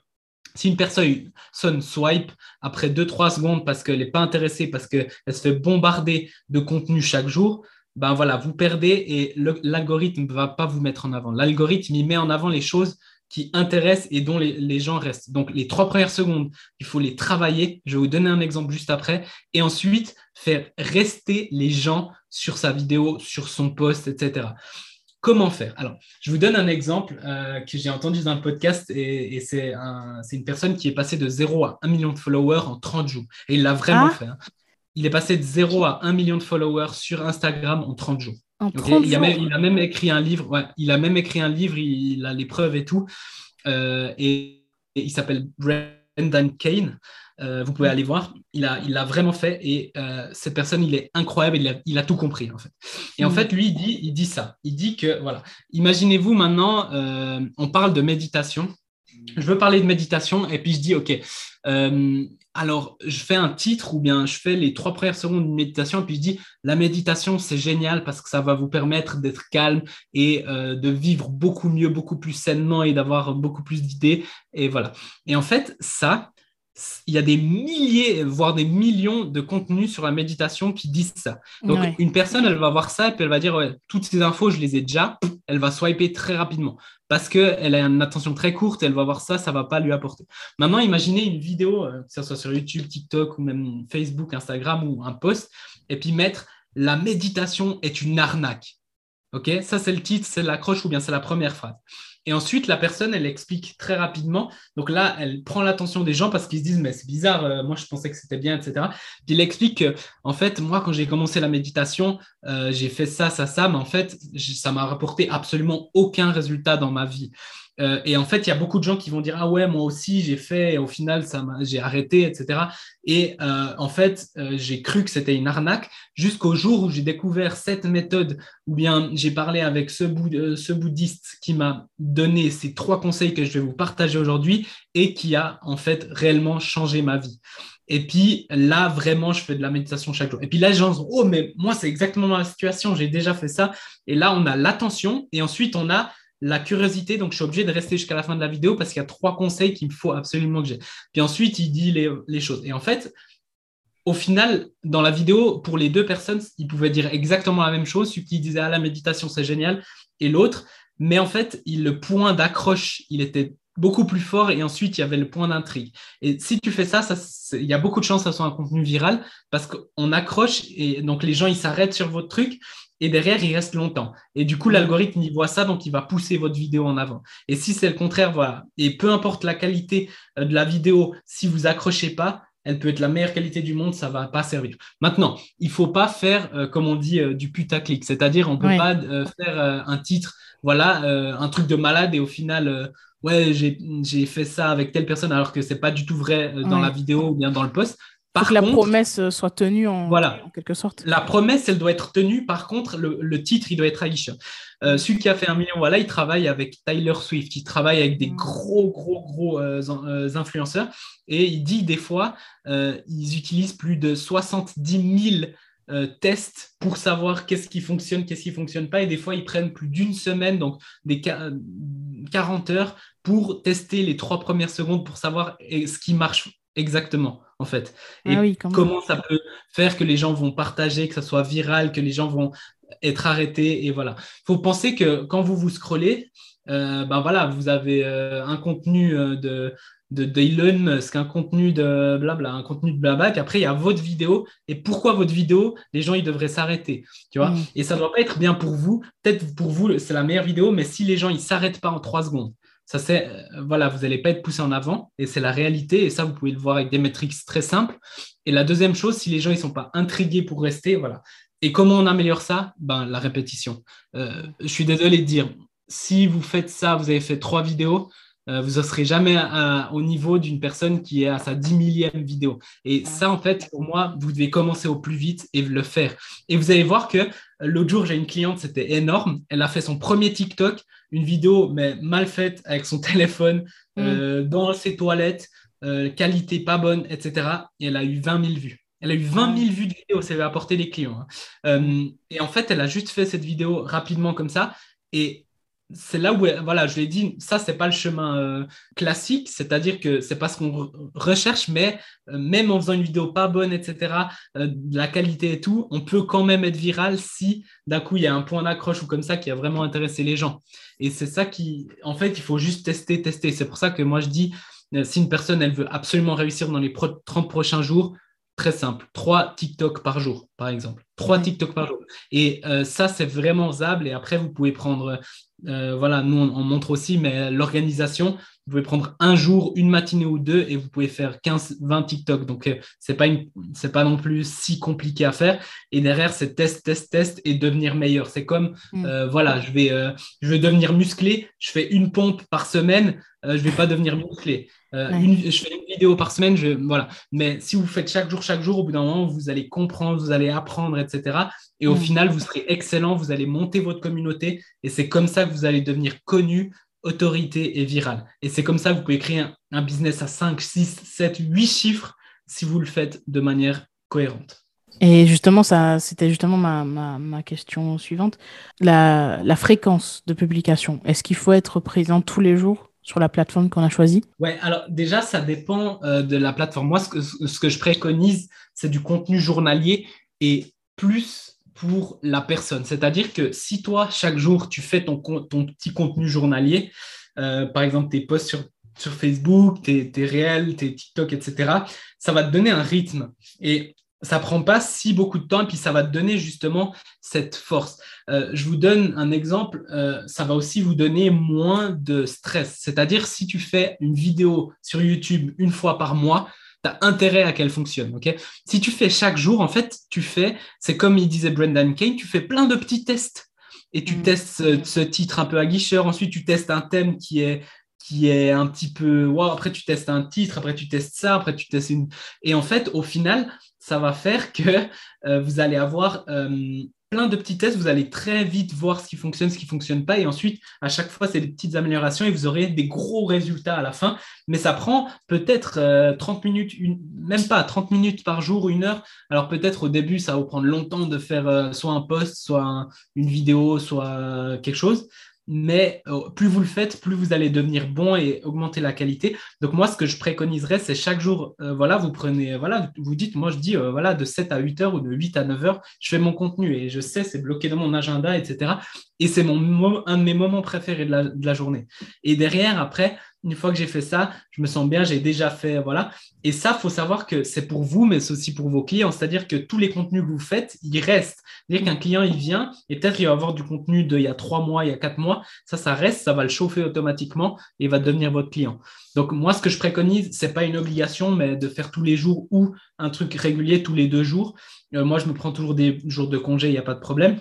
si une personne swipe après deux, trois secondes parce qu'elle n'est pas intéressée, parce qu'elle se fait bombarder de contenu chaque jour, ben voilà, vous perdez et l'algorithme ne va pas vous mettre en avant. L'algorithme, il met en avant les choses qui intéressent et dont les, gens restent. Donc, les trois premières secondes, il faut les travailler. Je vais vous donner un exemple juste après. Et ensuite, faire rester les gens sur sa vidéo, sur son post, etc. Comment faire? Alors, je vous donne un exemple euh, que j'ai entendu dans un podcast et, c'est une personne qui est passée de 0 à 1 million de followers en 30 jours. Et il l'a vraiment ah. fait. Hein il est passé de 0 à 1 million de followers sur Instagram en 30 jours. il, a même, écrit un livre, ouais, il a même écrit un livre, il, a les preuves et tout. Euh, et, il s'appelle Brendan Kane. Euh, vous pouvez aller voir. Il a, il a vraiment fait et euh, cette personne, il est incroyable. Il a, il a tout compris en fait. Et en mm. fait, lui, il dit, il dit ça. Il dit que voilà. Imaginez-vous maintenant, on parle de méditation. Je veux parler de méditation et puis je dis ok alors, je fais un titre ou bien je fais les trois premières secondes de méditation, et puis je dis la méditation, c'est génial parce que ça va vous permettre d'être calme et euh, de vivre beaucoup mieux, beaucoup plus sainement et d'avoir beaucoup plus d'idées. Et voilà. Et en fait, ça, il y a des milliers, voire des millions de contenus sur la méditation qui disent ça. Donc, une personne, elle va voir ça et puis elle va dire ouais, toutes ces infos, je les ai déjà. Elle va swiper très rapidement parce qu'elle a une attention très courte. Elle va voir ça, ça va pas lui apporter. Maintenant, imaginez une vidéo, euh, que ce soit sur YouTube, TikTok ou même Facebook, Instagram ou un post, et puis mettre la méditation est une arnaque. Ça c'est le titre, c'est l'accroche ou bien c'est la première phrase. Et ensuite, la personne, elle explique très rapidement. Donc là, elle prend l'attention des gens parce qu'ils se disent, mais c'est bizarre, euh, moi je pensais que c'était bien, etc. Puis il explique que, en fait, moi, quand j'ai commencé la méditation, euh, j'ai fait ça, ça, ça, mais en fait, ça m'a rapporté absolument aucun résultat dans ma vie. Euh, et en fait, il y a beaucoup de gens qui vont dire Ah ouais, moi aussi, j'ai fait, et au final, j'ai arrêté, etc. Et euh, en fait, euh, j'ai cru que c'était une arnaque jusqu'au jour où j'ai découvert cette méthode, ou bien j'ai parlé avec ce, ce bouddhiste qui m'a donné ces trois conseils que je vais vous partager aujourd'hui et qui a en fait réellement changé ma vie. Et puis là, vraiment, je fais de la méditation chaque jour. Et puis là, les gens oh, mais moi, c'est exactement la situation, j'ai déjà fait ça. Et là, on a l'attention et ensuite, on a la curiosité. Donc, je suis obligé de rester jusqu'à la fin de la vidéo parce qu'il y a trois conseils qu'il faut absolument que j'ai. Puis ensuite, il dit les, choses. Et en fait, au final, dans la vidéo, pour les deux personnes, ils pouvaient dire exactement la même chose. Celui qui disait, ah, la méditation, c'est génial, et l'autre. Mais en fait, il, le point d'accroche, il était beaucoup plus fort et ensuite il y avait le point d'intrigue. Et si tu fais ça, ça il y a beaucoup de chances que ça soit un contenu viral parce qu'on accroche et donc les gens ils s'arrêtent sur votre truc et derrière, il reste longtemps. Et du coup, l'algorithme, il voit ça, donc il va pousser votre vidéo en avant. Et si c'est le contraire, voilà. Et peu importe la qualité euh, de la vidéo, si vous accrochez pas, elle peut être la meilleure qualité du monde, ça va pas servir. Maintenant, il faut pas faire, euh, comme on dit, euh, du putaclic. C'est-à-dire, on peut pas faire un titre, voilà, un truc de malade et au final, ouais, j'ai fait ça avec telle personne alors que c'est pas du tout vrai dans la vidéo ou bien dans le post. Par que la promesse euh, soit tenue en, voilà, en, quelque sorte. La promesse, elle doit être tenue. Par contre, le, titre, il doit être alléchant. Euh, celui qui a fait un million, voilà, il travaille avec Tyler Swift. Il travaille avec des mm. gros, gros, gros euh, euh, influenceurs. Et il dit des fois, ils utilisent plus de 70 000 tests pour savoir qu'est-ce qui fonctionne, qu'est-ce qui fonctionne pas. Et des fois, ils prennent plus d'une semaine, donc des 40 heures, pour tester les trois premières secondes pour savoir ce qui marche exactement en fait. Ah Et comment ça peut faire que les gens vont partager, que ça soit viral, que les gens vont être arrêtés. Et voilà. Il faut penser que quand vous vous scrollez, euh, ben voilà, vous avez euh, un contenu euh, de de Elon Musk, un contenu de blabla, un contenu de blabla, après il y a votre vidéo. Et pourquoi votre vidéo Les gens, ils devraient s'arrêter, tu vois? Mm. Et ça ne doit pas être bien pour vous. Peut-être pour vous, c'est la meilleure vidéo, mais si les gens, ils s'arrêtent pas en trois secondes, ça, c'est, euh, voilà, vous n'allez pas être poussé en avant et c'est la réalité. Et ça, vous pouvez le voir avec des métriques très simples. Et la deuxième chose, si les gens ne sont pas intrigués pour rester, voilà. Et comment on améliore ça? Ben, La répétition. Euh, je suis désolé de dire, si vous faites ça, vous avez fait trois vidéos, euh, vous ne serez jamais au niveau d'une personne qui est à sa dix millième vidéo. Et ça, en fait, pour moi, vous devez commencer au plus vite et le faire. Et vous allez voir que l'autre jour, j'ai une cliente, c'était énorme. Elle a fait son premier TikTok une vidéo mais mal faite avec son téléphone mm. euh, dans ses toilettes, euh, qualité pas bonne, etc. Et elle a eu 20 000 vues. Elle a eu 20 000 vues de vidéo, ça lui a apporté des clients. Hein. Euh, et en fait, elle a juste fait cette vidéo rapidement comme ça. Et c'est là où, voilà, je l'ai dit, ça, c'est pas le chemin euh, classique, c'est-à-dire que c'est pas ce qu'on recherche, mais euh, même en faisant une vidéo pas bonne, etc., euh, de la qualité et tout, on peut quand même être viral si d'un coup il y a un point d'accroche ou comme ça qui a vraiment intéressé les gens. Et c'est ça qui, en fait, il faut juste tester, tester. C'est pour ça que moi je dis, si une personne, elle veut absolument réussir dans les 30 prochains jours, très simple, trois TikTok par jour, par exemple. Trois TikTok par jour. Et ça, c'est vraiment osable. Et après, vous pouvez prendre voilà, nous, on, montre aussi, mais l'organisation, vous pouvez prendre un jour, une matinée ou deux et vous pouvez faire 15, 20 TikTok. Donc, euh, c'est pas, pas non plus si compliqué à faire. Et derrière, c'est test, test, test et devenir meilleur. C'est comme, mm. euh, voilà, je vais, je vais devenir musclé, je fais une pompe par semaine, je vais pas devenir musclé. je fais une vidéo par semaine, je, voilà. Mais si vous faites chaque jour, chaque jour, au bout d'un moment, vous allez comprendre, vous allez apprendre, etc. Et au mm. final, vous serez excellent, vous allez monter votre communauté et c'est comme ça que vous allez devenir connu, autorité et viral. Et c'est comme ça que vous pouvez créer un, business à 5, 6, 7, 8 chiffres si vous le faites de manière cohérente. Et justement, ça, c'était justement ma, ma, question suivante. La, la fréquence de publication, est-ce qu'il faut être présent tous les jours sur la plateforme qu'on a choisie? Ouais, alors déjà, ça dépend euh, de la plateforme. Moi, ce que, ce que je préconise, c'est du contenu journalier et plus pour la personne. C'est-à-dire que si toi, chaque jour, tu fais ton, ton petit contenu journalier, euh, par exemple tes posts sur, sur Facebook, tes, réels, tes TikTok, etc., ça va te donner un rythme. Et ça prend pas si beaucoup de temps puis ça va te donner justement cette force. Euh, je vous donne un exemple, euh, ça va aussi vous donner moins de stress. C'est-à-dire si tu fais une vidéo sur YouTube une fois par mois, tu as intérêt à qu'elle fonctionne. ok? Si tu fais chaque jour, en fait, tu fais, c'est comme il disait Brendan Kane, tu fais plein de petits tests et tu mm. testes ce, titre un peu à guicheur. Ensuite, tu testes un thème qui est qui est un petit peu wow, après tu testes un titre après tu testes ça après tu testes une et en fait au final ça va faire que euh, vous allez avoir euh, plein de petits tests, vous allez très vite voir ce qui fonctionne, ce qui ne fonctionne pas, et ensuite, à chaque fois, c'est des petites améliorations et vous aurez des gros résultats à la fin. Mais ça prend peut-être 30 euh, minutes, même pas 30 minutes par jour, une heure. Alors peut-être au début, ça va vous prendre longtemps de faire soit un post, soit une vidéo, soit quelque chose mais euh, plus vous le faites, plus vous allez devenir bon et augmenter la qualité. Donc moi, ce que je préconiserais, c'est chaque jour, euh, voilà, vous prenez, voilà, vous dites, moi je dis, euh, voilà, de 7 à 8 heures ou de 8 à 9 heures, je fais mon contenu et je sais, c'est bloqué dans mon agenda, etc. Et c'est mon, un de mes moments préférés de la, journée. Et derrière, après, une fois que j'ai fait ça, je me sens bien, j'ai déjà fait, voilà. Et ça, faut savoir que c'est pour vous, mais c'est aussi pour vos clients. C'est-à-dire que tous les contenus que vous faites, ils restent. C'est-à-dire qu'un client, il vient et peut-être il va avoir du contenu d'il y a trois mois, il y a quatre mois. Ça, ça reste, ça va le chauffer automatiquement et va devenir votre client. Donc, moi, ce que je préconise, c'est pas une obligation, mais de faire tous les jours ou un truc régulier tous les deux jours. Euh, moi, je me prends toujours des jours de congé, il n'y a pas de problème.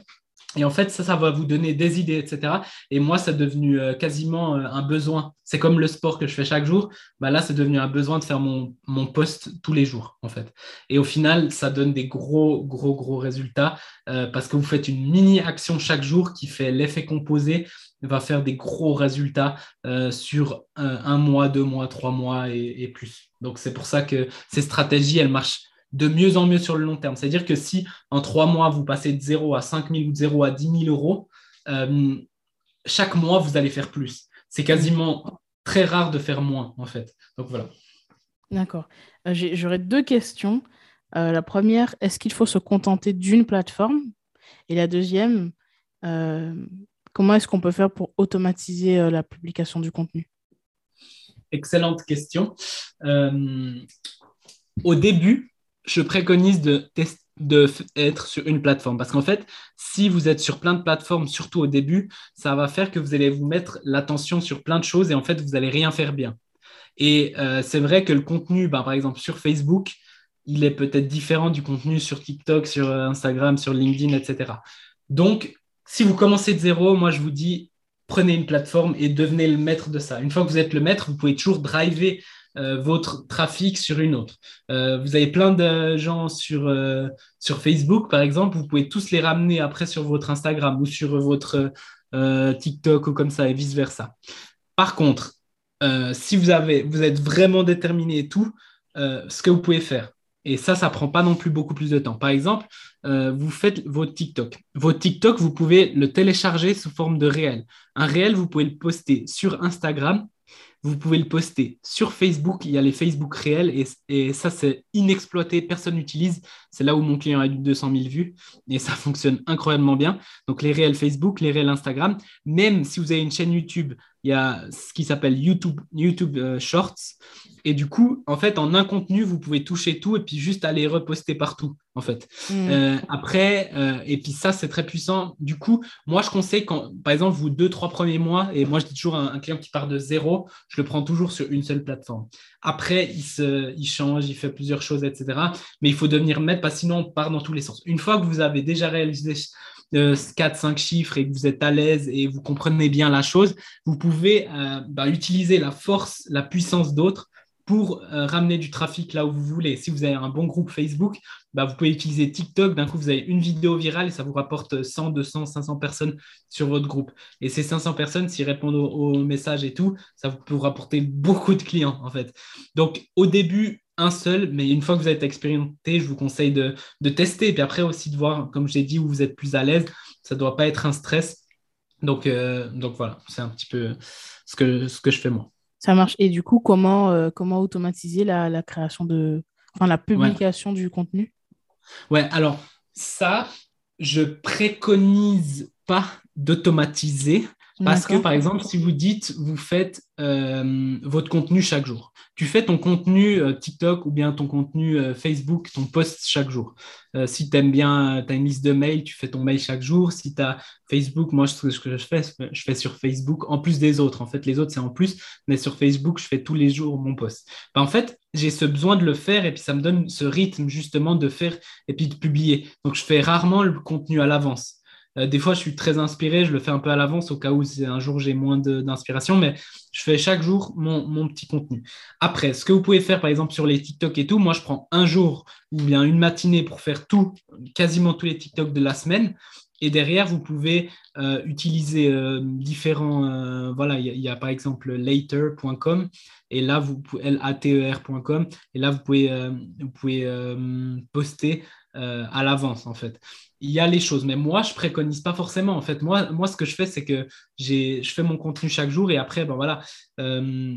Et en fait, ça, ça va vous donner des idées, etc. Et moi, c'est devenu euh, quasiment euh, un besoin. C'est comme le sport que je fais chaque jour. Bah là, c'est devenu un besoin de faire mon, mon post tous les jours, en fait. Et au final, ça donne des gros, gros, gros résultats euh, parce que vous faites une mini action chaque jour qui fait l'effet composé, va faire des gros résultats sur un, mois, deux mois, trois mois et plus. Donc, c'est pour ça que ces stratégies, elles marchent de mieux en mieux sur le long terme. C'est-à-dire que si en trois mois, vous passez de 0 à 5 000 ou de 0 à 10 000 euros, euh, chaque mois, vous allez faire plus. C'est quasiment très rare de faire moins, en fait. Donc voilà. D'accord. Euh, j'aurais deux questions. Euh, la première, est-ce qu'il faut se contenter d'une plateforme? Et la deuxième, comment est-ce qu'on peut faire pour automatiser la publication du contenu? Excellente question. au début, je préconise de, sur une plateforme. Parce qu'en fait, si vous êtes sur plein de plateformes, surtout au début, ça va faire que vous allez vous mettre l'attention sur plein de choses et en fait, vous n'allez rien faire bien. Et euh, c'est vrai que le contenu, bah, par exemple, sur Facebook, il est peut-être différent du contenu sur TikTok, sur euh, Instagram, sur LinkedIn, etc. Donc, si vous commencez de zéro, moi, je vous dis, prenez une plateforme et devenez le maître de ça. Une fois que vous êtes le maître, vous pouvez toujours driver votre trafic sur une autre. Euh, vous avez plein de gens sur, euh, sur Facebook, par exemple, vous pouvez tous les ramener après sur votre Instagram ou sur votre TikTok ou comme ça et vice-versa. Par contre, si vous, avez, êtes vraiment déterminé et tout, ce que vous pouvez faire, et ça, ça prend pas non plus beaucoup plus de temps. Par exemple, vous faites votre TikTok. Votre TikTok, vous pouvez le télécharger sous forme de réel. Un réel, vous pouvez le poster sur Instagram vous pouvez le poster sur Facebook. Il y a les Facebook réels et, ça, c'est inexploité. Personne n'utilise. C'est là où mon client a eu 200 000 vues et ça fonctionne incroyablement bien. Donc, les réels Facebook, les réels Instagram. Même si vous avez une chaîne YouTube, il y a ce qui s'appelle YouTube, YouTube euh, Shorts. Et du coup, en fait, en un contenu, vous pouvez toucher tout et puis juste aller reposter partout, en fait. Mm. Euh, après, euh, et puis ça, c'est très puissant. Du coup, moi, je conseille quand, par exemple, vous deux, trois premiers mois, et moi, je dis toujours un, client qui part de zéro, je le prends toujours sur une seule plateforme. Après, il, se, il change, il fait plusieurs choses, etc. Mais il faut devenir maître, parce que sinon, on part dans tous les sens. Une fois que vous avez déjà réalisé 4-5 chiffres et que vous êtes à l'aise et vous comprenez bien la chose, vous pouvez euh, bah, utiliser la force, la puissance d'autres pour euh, ramener du trafic là où vous voulez. Si vous avez un bon groupe Facebook, bah, vous pouvez utiliser TikTok. D'un coup, vous avez une vidéo virale et ça vous rapporte 100, 200, 500 personnes sur votre groupe. Et ces 500 personnes, s'ils répondent aux, messages et tout, ça peut vous rapporter beaucoup de clients en fait. Donc, au début, un seul, mais une fois que vous êtes expérimenté, je vous conseille de, tester et puis après aussi de voir, comme j'ai dit, où vous êtes plus à l'aise. Ça ne doit pas être un stress. Donc, euh, donc voilà, c'est un petit peu ce que je fais moi. Ça marche. Et du coup, comment, euh, comment automatiser la, création de. Enfin, la publication du contenu? Ouais, alors ça, je préconise pas d'automatiser Parce que, par exemple, si vous dites, vous faites euh, votre contenu chaque jour, tu fais ton contenu euh, TikTok ou bien ton contenu euh, Facebook, ton post chaque jour. si tu aimes bien, tu as une liste de mails, tu fais ton mail chaque jour. Si tu as Facebook, moi, ce que je fais, je fais sur Facebook, en plus des autres. En fait, les autres, c'est en plus, mais sur Facebook, je fais tous les jours mon post. Ben, en fait, j'ai ce besoin de le faire et puis ça me donne ce rythme justement de faire et puis de publier. Donc, je fais rarement le contenu à l'avance. Euh, des fois, je suis très inspiré, je le fais un peu à l'avance au cas où un jour j'ai moins d'inspiration, mais je fais chaque jour mon, petit contenu. Après, ce que vous pouvez faire, par exemple, sur les TikTok et tout, moi, je prends un jour ou bien une matinée pour faire tout, quasiment tous les TikTok de la semaine. Et derrière, vous pouvez euh, utiliser euh, différents. voilà, il y, a par exemple later.com et là, vous L-A-T-E-R.com et là, vous pouvez, vous pouvez poster à l'avance en fait il y a les choses. Mais moi, je préconise pas forcément. En fait, moi, moi ce que je fais, c'est que je fais mon contenu chaque jour et après, ben voilà. Euh,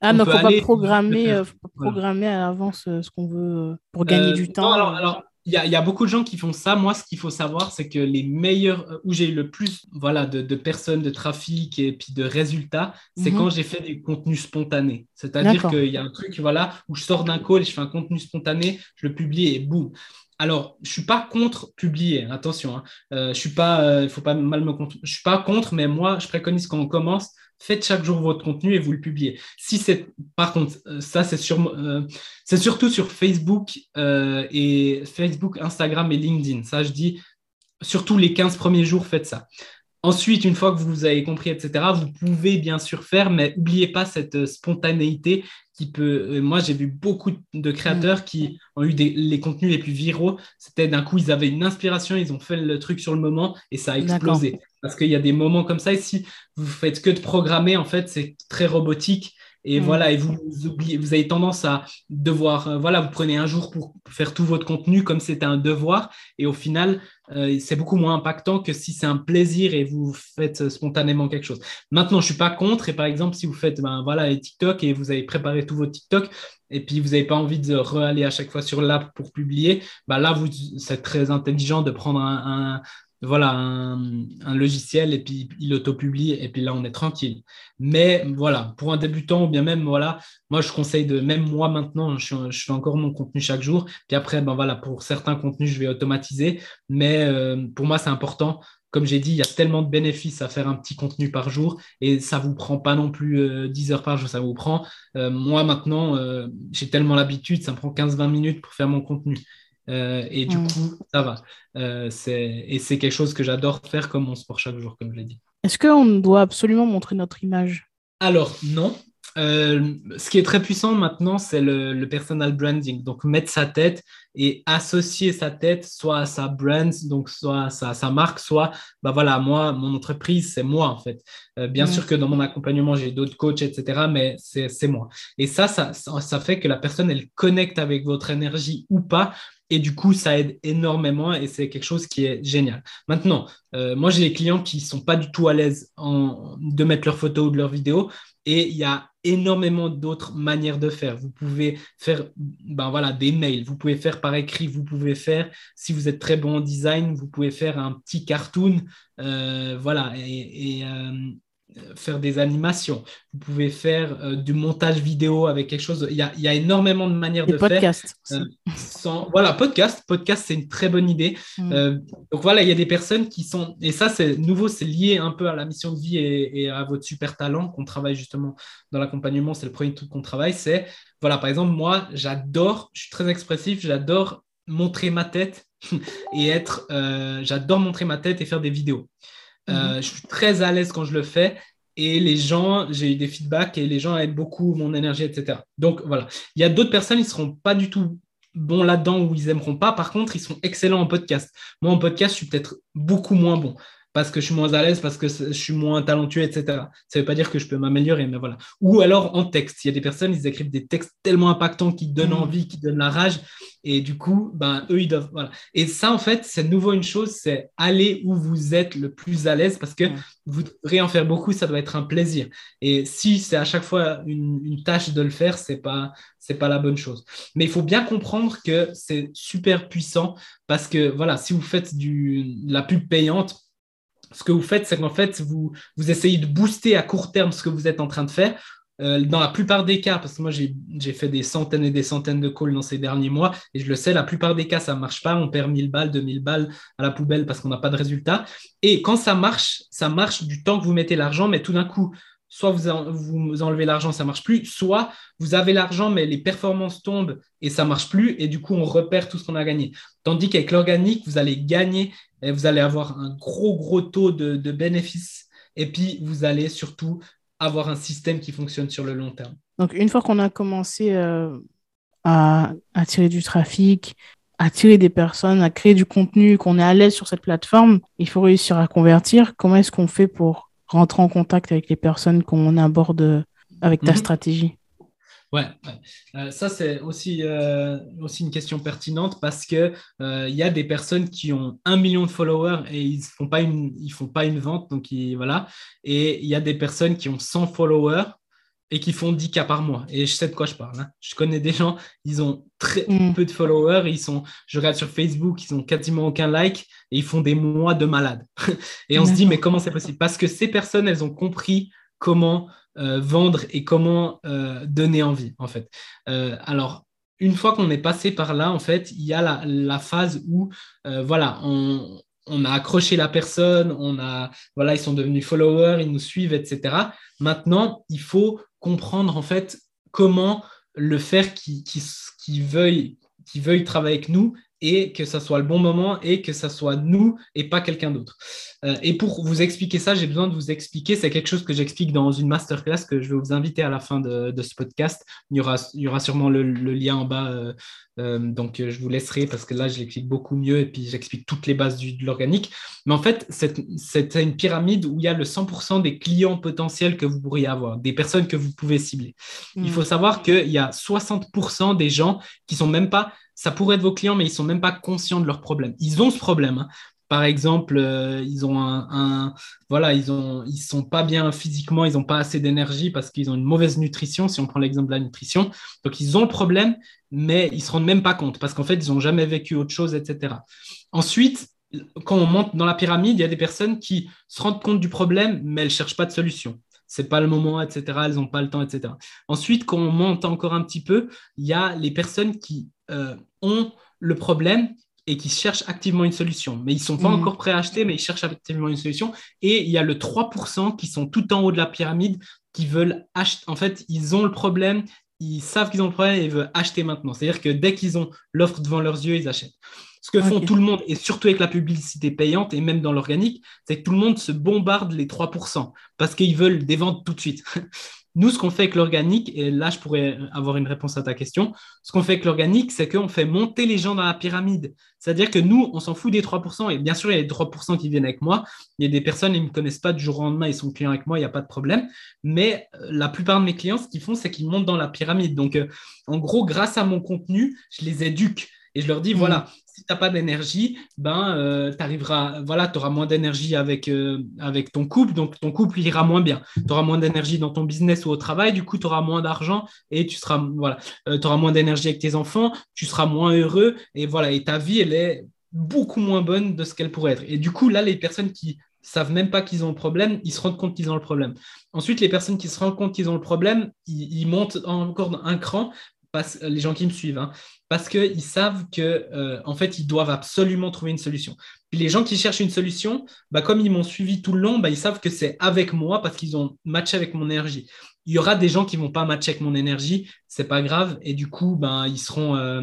ah, non, il ne faut pas programmer, euh, programmer à l'avance euh, ce qu'on veut pour gagner du temps. alors, il y, a, y, a beaucoup de gens qui font ça. Moi, ce qu'il faut savoir, c'est que les meilleurs, où j'ai eu le plus voilà, de, de, personnes, de trafic et puis de résultats, c'est mhm. quand j'ai fait du contenu spontané. C'est-à-dire qu'il y a un truc voilà, où je sors d'un call, je fais un contenu spontané, je le publie et boum. Alors, je suis pas contre publier, attention. Hein. Euh, je suis pas, euh, faut pas mal me Je suis pas contre, mais moi, je préconise quand on commence, faites chaque jour votre contenu et vous le publiez. Si c'est, par contre, euh, ça c'est sur, c'est surtout sur Facebook et Facebook, Instagram et LinkedIn. Ça, je dis, surtout les 15 premiers jours, faites ça. Ensuite, une fois que vous avez compris, etc., vous pouvez bien sûr faire, mais n'oubliez pas cette spontanéité qui peut. Euh, moi, j'ai vu beaucoup de créateurs mm. qui ont eu des, les contenus les plus viraux. C'était d'un coup, ils avaient une inspiration, ils ont fait le truc sur le moment et ça a explosé. Parce qu'il y a des moments comme ça. Et si vous faites que de programmer, en fait, c'est très robotique. Et mm. voilà, et vous, oubliez, vous avez tendance à devoir, euh, voilà, vous prenez un jour pour faire tout votre contenu comme c'était un devoir, et au final, euh, c'est beaucoup moins impactant que si c'est un plaisir et vous faites spontanément quelque chose. Maintenant, je suis pas contre, et par exemple, si vous faites, ben voilà, les TikTok et vous avez préparé tout votre TikTok, et puis vous n'avez pas envie de re-aller à chaque fois sur l'app pour publier, ben là, vous, c'est très intelligent de prendre un, voilà, un, logiciel et puis il auto-publie et puis là on est tranquille. Mais voilà, pour un débutant ou bien même, voilà, moi je conseille de, même moi maintenant, je, fais encore mon contenu chaque jour. Puis après, ben voilà, pour certains contenus, je vais automatiser. Mais euh, pour moi, c'est important. Comme j'ai dit, il y a tellement de bénéfices à faire un petit contenu par jour et ça vous prend pas non plus 10 euh, heures par jour, ça vous prend. Euh, moi maintenant, j'ai tellement l'habitude, ça me prend 15-20 minutes pour faire mon contenu. Euh, et du coup, ça va. Euh, et c'est quelque chose que j'adore faire comme mon sport chaque jour, comme je l'ai dit. Est-ce qu'on doit absolument montrer notre image? Alors, non. Euh, ce qui est très puissant maintenant, c'est le, personal branding. Donc, mettre sa tête et associer sa tête soit à sa brand, donc soit à sa, marque, soit, bah voilà, moi, mon entreprise, c'est moi en fait. bien sûr que dans mon accompagnement, j'ai d'autres coachs, etc., mais c'est moi. Et ça, ça, ça fait que la personne, elle connecte avec votre énergie ou pas et du coup, ça aide énormément et c'est quelque chose qui est génial. Maintenant, euh, moi, j'ai des clients qui ne sont pas du tout à l'aise de mettre leurs photos ou de leurs vidéos et il y a énormément d'autres manières de faire. Vous pouvez faire ben voilà, des mails, vous pouvez faire par écrit, vous pouvez faire, si vous êtes très bon en design, vous pouvez faire un petit cartoon. Euh, voilà, et, euh, faire des animations, vous pouvez faire euh, du montage vidéo avec quelque chose. Il y a, il y a énormément de manières de faire. Euh, sans... Voilà, podcast. Podcast, c'est une très bonne idée. Mm. Euh, donc voilà, il y a des personnes qui sont. Et ça, c'est nouveau, c'est lié un peu à la mission de vie et, à votre super talent qu'on travaille justement dans l'accompagnement. C'est le premier truc qu'on travaille. C'est, voilà, par exemple, moi, j'adore, je suis très expressif, j'adore montrer ma tête et être. j'adore montrer ma tête et faire des vidéos. Euh, mhm. je suis très à l'aise quand je le fais et les gens, j'ai eu des feedbacks et les gens aiment beaucoup mon énergie, etc. Donc voilà, il y a d'autres personnes, ils ne seront pas du tout bons là-dedans ou ils n'aimeront pas. Par contre, ils sont excellents en podcast. Moi, en podcast, je suis peut-être beaucoup moins bon parce que je suis moins à l'aise, parce que je suis moins talentueux, etc. Ça ne veut pas dire que je peux m'améliorer, mais voilà. Ou alors en texte. Il y a des personnes, ils écrivent des textes tellement impactants qui donnent mm. envie, qui donnent la rage. Et du coup, ben, eux, ils doivent. Voilà. Et ça, en fait, c'est nouveau une chose, c'est aller où vous êtes le plus à l'aise parce que mm. vous devrez en faire beaucoup, ça doit être un plaisir. Et si c'est à chaque fois une, tâche de le faire, c'est pas c'est pas la bonne chose. Mais il faut bien comprendre que c'est super puissant parce que voilà, si vous faites du, de la pub payante, ce que vous faites, c'est qu'en fait, vous, essayez de booster à court terme ce que vous êtes en train de faire. Euh, dans la plupart des cas, parce que moi j'ai fait des centaines et des centaines de calls dans ces derniers mois, et je le sais, la plupart des cas, ça ne marche pas. On perd 1000 balles, 2000 balles à la poubelle parce qu'on n'a pas de résultat. Et quand ça marche, ça marche du temps que vous mettez l'argent, mais tout d'un coup, soit vous, vous enlevez l'argent, ça marche plus, soit vous avez l'argent, mais les performances tombent et ça marche plus, et du coup, on repère tout ce qu'on a gagné. Tandis qu'avec l'organique, vous allez gagner, et vous allez avoir un gros, gros taux de, bénéfices, et puis vous allez surtout avoir un système qui fonctionne sur le long terme. Donc, une fois qu'on a commencé euh, à attirer du trafic, à attirer des personnes, à créer du contenu, qu'on est à l'aise sur cette plateforme, il faut réussir à convertir. Comment est-ce qu'on fait pour rentrer en contact avec les personnes qu'on aborde avec ta mhm. stratégie? Ouais, euh, ça c'est aussi, euh, aussi une question pertinente parce que euh, il y a des personnes qui ont un million de followers et ils font pas une, ils font pas une vente, donc voilà. Et il y a des personnes qui ont 100 followers et qui font 10 cas par mois. Et je sais de quoi je parle. Hein. Je connais des gens, ils ont très mm. peu de followers, ils sont, je regarde sur Facebook, ils ont quasiment aucun like et ils font des mois de malades. et on se dit mais comment c'est possible? Parce que ces personnes, elles ont compris comment vendre et comment euh, donner envie, en fait. Euh, alors, une fois qu'on est passé par là, en fait, il y a la, phase où, voilà, on, a accroché la personne, on a, voilà, ils sont devenus followers, ils nous suivent, etc. Maintenant, il faut comprendre, en fait, comment le faire qui, qui, qui veuille qui veuille travailler avec nous et que ça soit le bon moment et que ça soit nous et pas quelqu'un d'autre. Euh, et pour vous expliquer ça, j'ai besoin de vous expliquer, c'est quelque chose que j'explique dans une masterclass que je vais vous inviter à la fin de, ce podcast. Il y aura, il y aura sûrement le, lien en bas, euh, euh, donc je vous laisserai parce que là, je l'explique beaucoup mieux et puis j'explique toutes les bases du, de l'organique. Mais en fait, c'est une pyramide où il y a le 100% des clients potentiels que vous pourriez avoir, des personnes que vous pouvez cibler. Il faut mm. savoir qu'il y a 60% des gens qui sont même pas ça pourrait être vos clients, mais ils sont même pas conscients de leur problème. Ils ont ce problème. Hein. Par exemple, euh, ils ont un, voilà, ils ont, ils sont pas bien physiquement, ils n'ont pas assez d'énergie parce qu'ils ont une mauvaise nutrition. Si on prend l'exemple de la nutrition, donc ils ont le problème, mais ils se rendent même pas compte parce qu'en fait, ils n'ont jamais vécu autre chose, etc. Ensuite, quand on monte dans la pyramide, il y a des personnes qui se rendent compte du problème, mais elles cherchent pas de solution c'est pas le moment, etc. Elles n'ont pas le temps, etc. Ensuite, quand on monte encore un petit peu, il y a les personnes qui euh, ont le problème et qui cherchent activement une solution. Mais ils ne sont pas mhm. encore prêts à acheter, mais ils cherchent activement une solution. Et il y a le 3% qui sont tout en haut de la pyramide, qui veulent acheter. En fait, ils ont le problème, ils savent qu'ils ont le problème et ils veulent acheter maintenant. C'est-à-dire que dès qu'ils ont l'offre devant leurs yeux, ils achètent. Ce que font tout le monde, et surtout avec la publicité payante, et même dans l'organique, c'est que tout le monde se bombarde les 3% parce qu'ils veulent des ventes tout de suite. Nous, ce qu'on fait avec l'organique, et là, je pourrais avoir une réponse à ta question, ce qu'on fait avec l'organique, c'est qu'on fait monter les gens dans la pyramide. C'est-à-dire que nous, on s'en fout des 3%, et bien sûr, il y a les 3% qui viennent avec moi. Il y a des personnes qui ne me connaissent pas du jour au lendemain, ils sont clients avec moi, il n'y a pas de problème. Mais euh, la plupart de mes clients, ce qu'ils font, c'est qu'ils montent dans la pyramide. Donc, euh, en gros, grâce à mon contenu, je les éduque. Et je leur dis, mmh. voilà, si tu n'as pas d'énergie, ben, euh, voilà, tu auras moins d'énergie avec, euh, avec ton couple, donc ton couple ira moins bien. Tu auras moins d'énergie dans ton business ou au travail, du coup, tu auras moins d'argent et tu seras, voilà, euh, auras moins d'énergie avec tes enfants, tu seras moins heureux et voilà, et ta vie, elle est beaucoup moins bonne de ce qu'elle pourrait être. Et du coup, là, les personnes qui savent même pas qu'ils ont le problème, ils se rendent compte qu'ils ont le problème. Ensuite, les personnes qui se rendent compte qu'ils ont le problème, ils, ils montent encore un cran les gens qui me suivent, hein, parce qu'ils savent que euh, en fait, ils doivent absolument trouver une solution. Puis les gens qui cherchent une solution, bah, comme ils m'ont suivi tout le long, bah, ils savent que c'est avec moi parce qu'ils ont matché avec mon énergie. Il y aura des gens qui vont pas matcher avec mon énergie, c'est pas grave, et du coup, ben, ils seront, euh,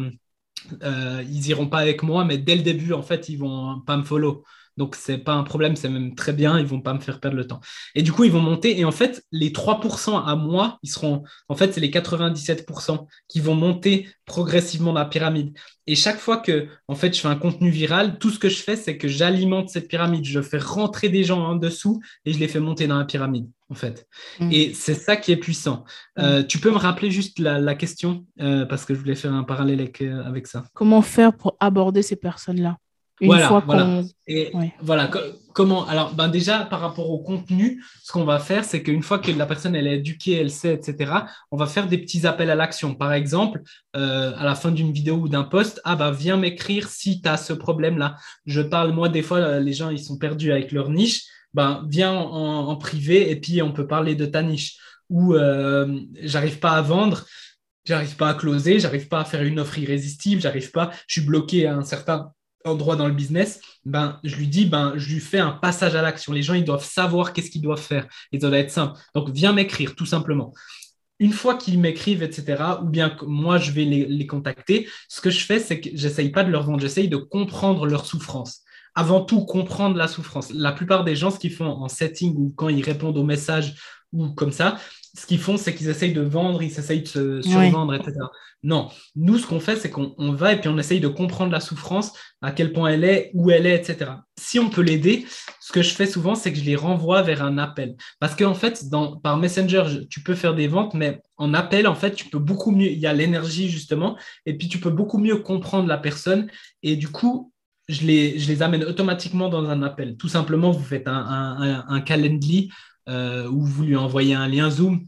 euh, ils iront pas avec moi, mais dès le début, en fait, ils vont pas me follow. Donc, c'est pas un problème, c'est même très bien, ils vont pas me faire perdre le temps. Et du coup, ils vont monter. Et en fait, les 3% à moi, ils seront, en fait, c'est les 97% qui vont monter progressivement dans la pyramide. Et chaque fois que, en fait, je fais un contenu viral, tout ce que je fais, c'est que j'alimente cette pyramide. Je fais rentrer des gens en dessous et je les fais monter dans la pyramide, en fait. Mm. Et c'est ça qui est puissant. Euh, mm. tu peux me rappeler juste la, question, euh, parce que je voulais faire un parallèle avec, euh, avec ça. Comment faire pour aborder ces personnes-là? Voilà, voilà. Et voilà, comment Alors, ben déjà, par rapport au contenu, ce qu'on va faire, c'est qu'une fois que la personne elle est éduquée, elle sait, etc., on va faire des petits appels à l'action. Par exemple, euh, à la fin d'une vidéo ou d'un post, ah bah viens m'écrire si tu as ce problème-là. Je parle, moi, des fois, les gens, ils sont perdus avec leur niche. ben, viens en, privé et puis on peut parler de ta niche. Ou euh, j'arrive pas à vendre, j'arrive pas à closer, j'arrive pas à faire une offre irrésistible, j'arrive pas, je suis bloqué à un certain endroit dans le business, ben, je lui dis, ben, je lui fais un passage à l'action. Les gens, ils doivent savoir qu'est-ce qu'ils doivent faire. Et ça doit être simple. Donc, viens m'écrire, tout simplement. Une fois qu'ils m'écrivent, etc., ou bien que moi, je vais les, les contacter, ce que je fais, c'est que j'essaye pas de leur vendre, j'essaye de comprendre leur souffrance avant tout comprendre la souffrance. La plupart des gens, ce qu'ils font en setting ou quand ils répondent aux messages ou comme ça, ce qu'ils font, c'est qu'ils essayent de vendre, ils essayent de se survendre, etc. Non, nous, ce qu'on fait, c'est qu'on va et puis on essaye de comprendre la souffrance, à quel point elle est, où elle est, etc. Si on peut l'aider, ce que je fais souvent, c'est que je les renvoie vers un appel. Parce qu'en fait, dans, par Messenger, tu peux faire des ventes, mais en appel, en fait, tu peux beaucoup mieux, il y a l'énergie justement, et puis tu peux beaucoup mieux comprendre la personne. Et du coup, je les, je les amène automatiquement dans un appel. Tout simplement, vous faites un, un, un Calendly euh, où vous lui envoyez un lien Zoom.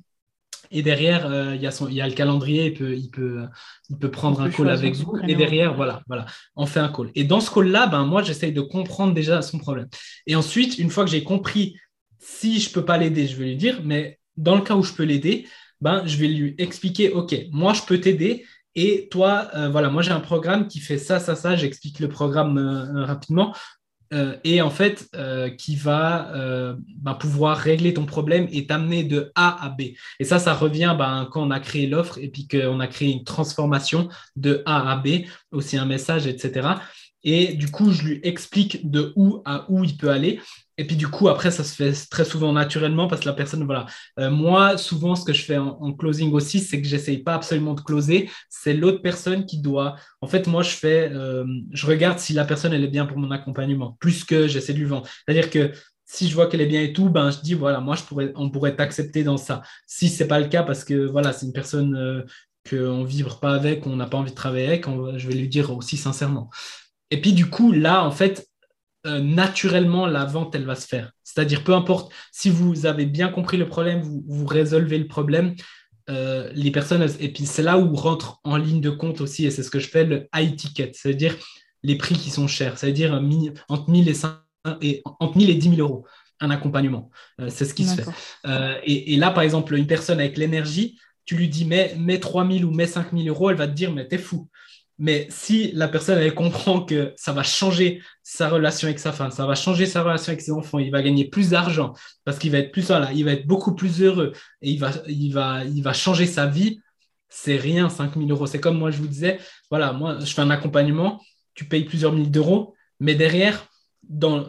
Et derrière, euh, il, y a son, il y a le calendrier, il peut, il peut, il peut prendre un call avec vous. Et derrière, voilà, voilà, on fait un call. Et dans ce call-là, ben, moi, j'essaye de comprendre déjà son problème. Et ensuite, une fois que j'ai compris si je ne peux pas l'aider, je vais lui dire, mais dans le cas où je peux l'aider, ben, je vais lui expliquer, OK, moi, je peux t'aider, et toi, euh, voilà, moi j'ai un programme qui fait ça, ça, ça. J'explique le programme euh, rapidement. Euh, et en fait, qui va bah, pouvoir régler ton problème et t'amener de A à B. Et ça, ça revient bah, quand on a créé l'offre et puis qu'on a créé une transformation de A à B, aussi un message, etc. Et du coup, je lui explique de où à où il peut aller. Et puis du coup, après, ça se fait très souvent naturellement parce que la personne, voilà. Euh, moi, souvent, ce que je fais en, closing aussi, c'est que j'essaye pas absolument de closer. C'est l'autre personne qui doit. En fait, moi, je fais, euh, je regarde si la personne elle est bien pour mon accompagnement, plus que j'essaie de lui vendre. C'est-à-dire que si je vois qu'elle est bien et tout, ben je dis voilà, moi, je pourrais, on pourrait t'accepter dans ça. Si c'est pas le cas, parce que voilà, c'est une personne euh, qu'on vibre pas avec, on n'a pas envie de travailler avec, je vais lui dire aussi sincèrement. Et puis du coup, là, en fait, euh, naturellement, la vente, elle va se faire. C'est-à-dire, peu importe si vous avez bien compris le problème, vous, vous résolvez le problème, euh, les personnes, et puis c'est là où rentre en ligne de compte aussi, et c'est ce que je fais, le high ticket, c'est-à-dire les prix qui sont chers, c'est-à-dire entre 1000 et, 5, et, entre 1000 et 10 000 euros, un accompagnement. Euh, c'est ce qui se fait. Et, et, là, par exemple, une personne avec l'énergie, tu lui dis, mets, mets 3 000 ou mets 5 000 euros, elle va te dire, mais t'es fou. Mais si la personne elle comprend que ça va changer sa relation avec sa femme, ça va changer sa relation avec ses enfants, il va gagner plus d'argent parce qu'il va être plus il va être beaucoup plus heureux et il va, il va, il va changer sa vie. C'est rien, 5 000 euros. C'est comme moi, je vous disais, voilà, moi, je fais un accompagnement, tu payes plusieurs milliers d'euros, mais derrière, dans,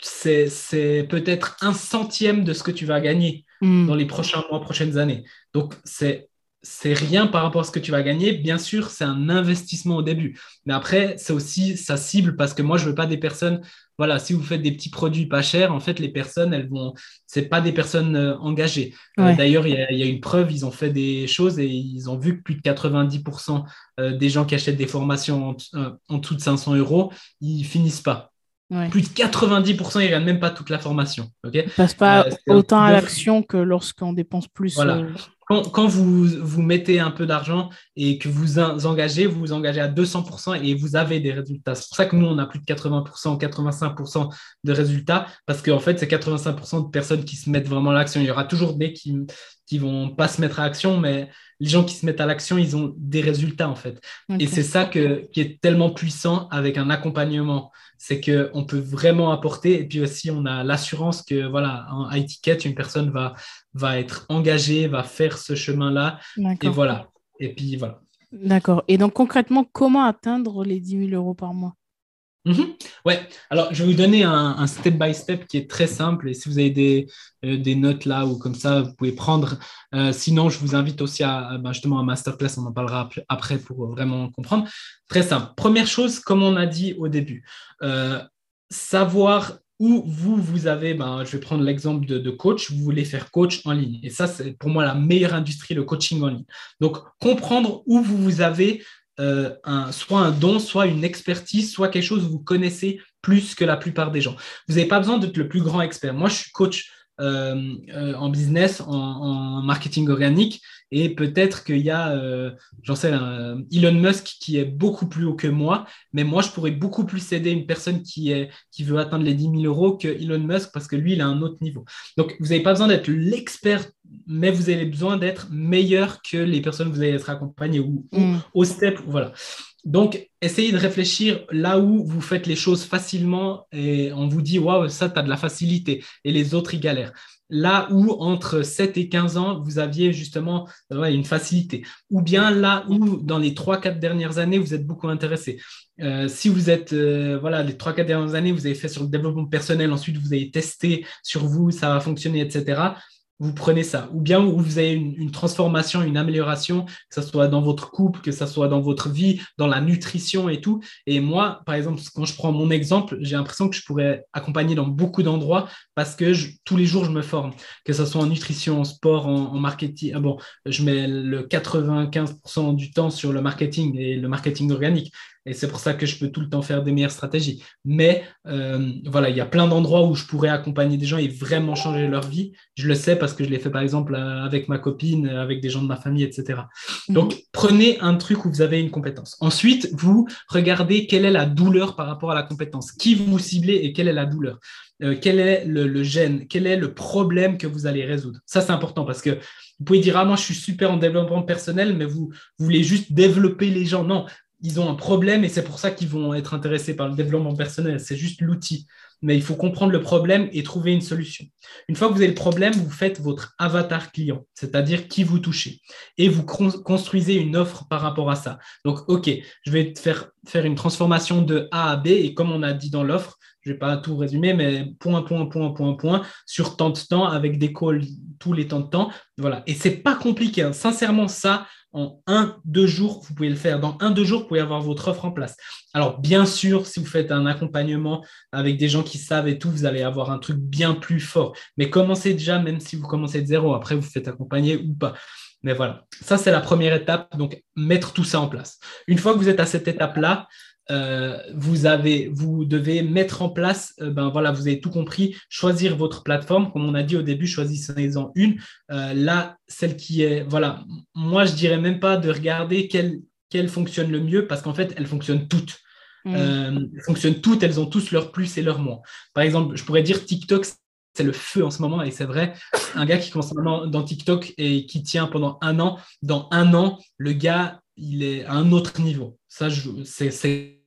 c'est peut-être un centième de ce que tu vas gagner hmm. dans les prochains mois, prochaines années. Donc, c'est c'est rien par rapport à ce que tu vas gagner. Bien sûr, c'est un investissement au début. Mais après, c'est aussi sa cible parce que moi, je veux pas des personnes. Voilà, si vous faites des petits produits pas chers, en fait, les personnes, elles vont. C'est pas des personnes euh, engagées. Euh, d'ailleurs, il y, a une preuve. Ils ont fait des choses et ils ont vu que plus de 90% euh, des gens qui achètent des formations en, en dessous de 500 euros, ils finissent pas. Plus de 90%, ils ne gagnent même pas toute la formation. ok? Ne passe pas autant à l'action que lorsqu'on dépense plus. Voilà quand, vous, vous mettez un peu d'argent et que vous engagez, vous vous engagez à 200% et vous avez des résultats. C'est pour ça que nous, on a plus de 80% 85% de résultats parce qu'en fait, c'est 85% de personnes qui se mettent vraiment à l'action. Il y aura toujours des qui qui vont pas se mettre à l'action, mais les gens qui se mettent à l'action, ils ont des résultats en fait. Et c'est ça que, qui est tellement puissant avec un accompagnement, c'est qu'on peut vraiment apporter. Et puis aussi, on a l'assurance que voilà, en high ticket, une personne va, va être engagée, va faire ce chemin-là. Et voilà. Et puis voilà. D'accord. Et donc concrètement, comment atteindre les 10 000 euros par mois? Mhm. Ouais, alors je vais vous donner un, step by step qui est très simple et si vous avez des, euh, des notes là ou comme ça, vous pouvez prendre. Euh, sinon, je vous invite aussi à ben, justement un masterclass, on en parlera après pour vraiment comprendre. Très simple. Première chose, comme on a dit au début, euh, savoir où vous, vous avez, ben, je vais prendre l'exemple de, coach, vous voulez faire coach en ligne. Et ça, c'est pour moi la meilleure industrie, le coaching en ligne. Donc, comprendre où vous, vous avez euh, soit un don, soit une expertise, soit quelque chose que vous connaissez plus que la plupart des gens. Vous n'avez pas besoin d'être le plus grand expert. Moi, je suis coach en business, en, marketing organique. Et peut-être qu'il y a, j'en sais, Elon Musk qui est beaucoup plus haut que moi, mais moi, je pourrais beaucoup plus aider une personne qui, est, qui veut atteindre les 10 000 euros que Elon Musk parce que lui, il a un autre niveau. Donc, vous n'avez pas besoin d'être l'expert mais vous avez besoin d'être meilleur que les personnes que vous allez être accompagnées ou, mm. au step. Voilà. Donc, essayez de réfléchir là où vous faites les choses facilement et on vous dit, waouh, ça, tu as de la facilité et les autres, ils galèrent. Là où entre 7 et 15 ans, vous aviez justement une facilité. Ou bien là où, dans les 3-4 dernières années, vous êtes beaucoup intéressé. Euh, si vous êtes, euh, voilà, les 3-4 dernières années, vous avez fait sur le développement personnel, ensuite vous avez testé sur vous, ça va fonctionner, etc vous prenez ça. Ou bien vous avez une, transformation, une amélioration, que ce soit dans votre couple, que ce soit dans votre vie, dans la nutrition et tout. Et moi, par exemple, quand je prends mon exemple, j'ai l'impression que je pourrais accompagner dans beaucoup d'endroits parce que tous les jours, je me forme, que ce soit en nutrition, en sport, en, marketing. Ah bon, je mets le 95% du temps sur le marketing et le marketing organique. Et c'est pour ça que je peux tout le temps faire des meilleures stratégies. Mais euh, voilà, il y a plein d'endroits où je pourrais accompagner des gens et vraiment changer leur vie. Je le sais parce que je l'ai fait par exemple euh, avec ma copine, avec des gens de ma famille, etc. Mhm. Donc, prenez un truc où vous avez une compétence. Ensuite, vous regardez quelle est la douleur par rapport à la compétence. Qui vous ciblez et quelle est la douleur? Euh, Quel est le, gène? Quel est le problème que vous allez résoudre? Ça, c'est important parce que vous pouvez dire, ah, moi, je suis super en développement personnel, mais vous, voulez juste développer les gens. Non, ils ont un problème et c'est pour ça qu'ils vont être intéressés par le développement personnel. C'est juste l'outil. Mais il faut comprendre le problème et trouver une solution. Une fois que vous avez le problème, vous faites votre avatar client, c'est-à-dire qui vous touchez. Et vous construisez une offre par rapport à ça. Donc, OK, je vais faire une transformation de A à B et comme on a dit dans l'offre, je ne vais pas tout résumer, mais point, point, point, point, point, sur tant de temps avec des calls tous les temps de temps. Voilà. Et c'est pas compliqué. Hein. Sincèrement, ça, en un, deux jours, vous pouvez le faire. Dans un, deux jours, vous pouvez avoir votre offre en place. Alors, bien sûr, si vous faites un accompagnement avec des gens qui savent et tout, vous allez avoir un truc bien plus fort. Mais commencez déjà, même si vous commencez de zéro. Après, vous faites accompagner ou pas. Mais voilà, ça, c'est la première étape. Donc, mettre tout ça en place. Une fois que vous êtes à cette étape-là, euh, vous, avez, vous devez mettre en place, euh, ben voilà, vous avez tout compris, choisir votre plateforme. Comme on a dit au début, choisissez-en une. Euh, là, celle qui est, voilà, moi, je dirais même pas de regarder quelle, quelle fonctionne le mieux parce qu'en fait, elles fonctionnent toutes. Mm. elles fonctionnent toutes, elles ont tous leurs plus et leurs moins. Par exemple, je pourrais dire TikTok, c'est le feu en ce moment et c'est vrai. Un gars qui commence dans TikTok et qui tient pendant un an, dans un an, le gars, il est à un autre niveau. Ça, c'est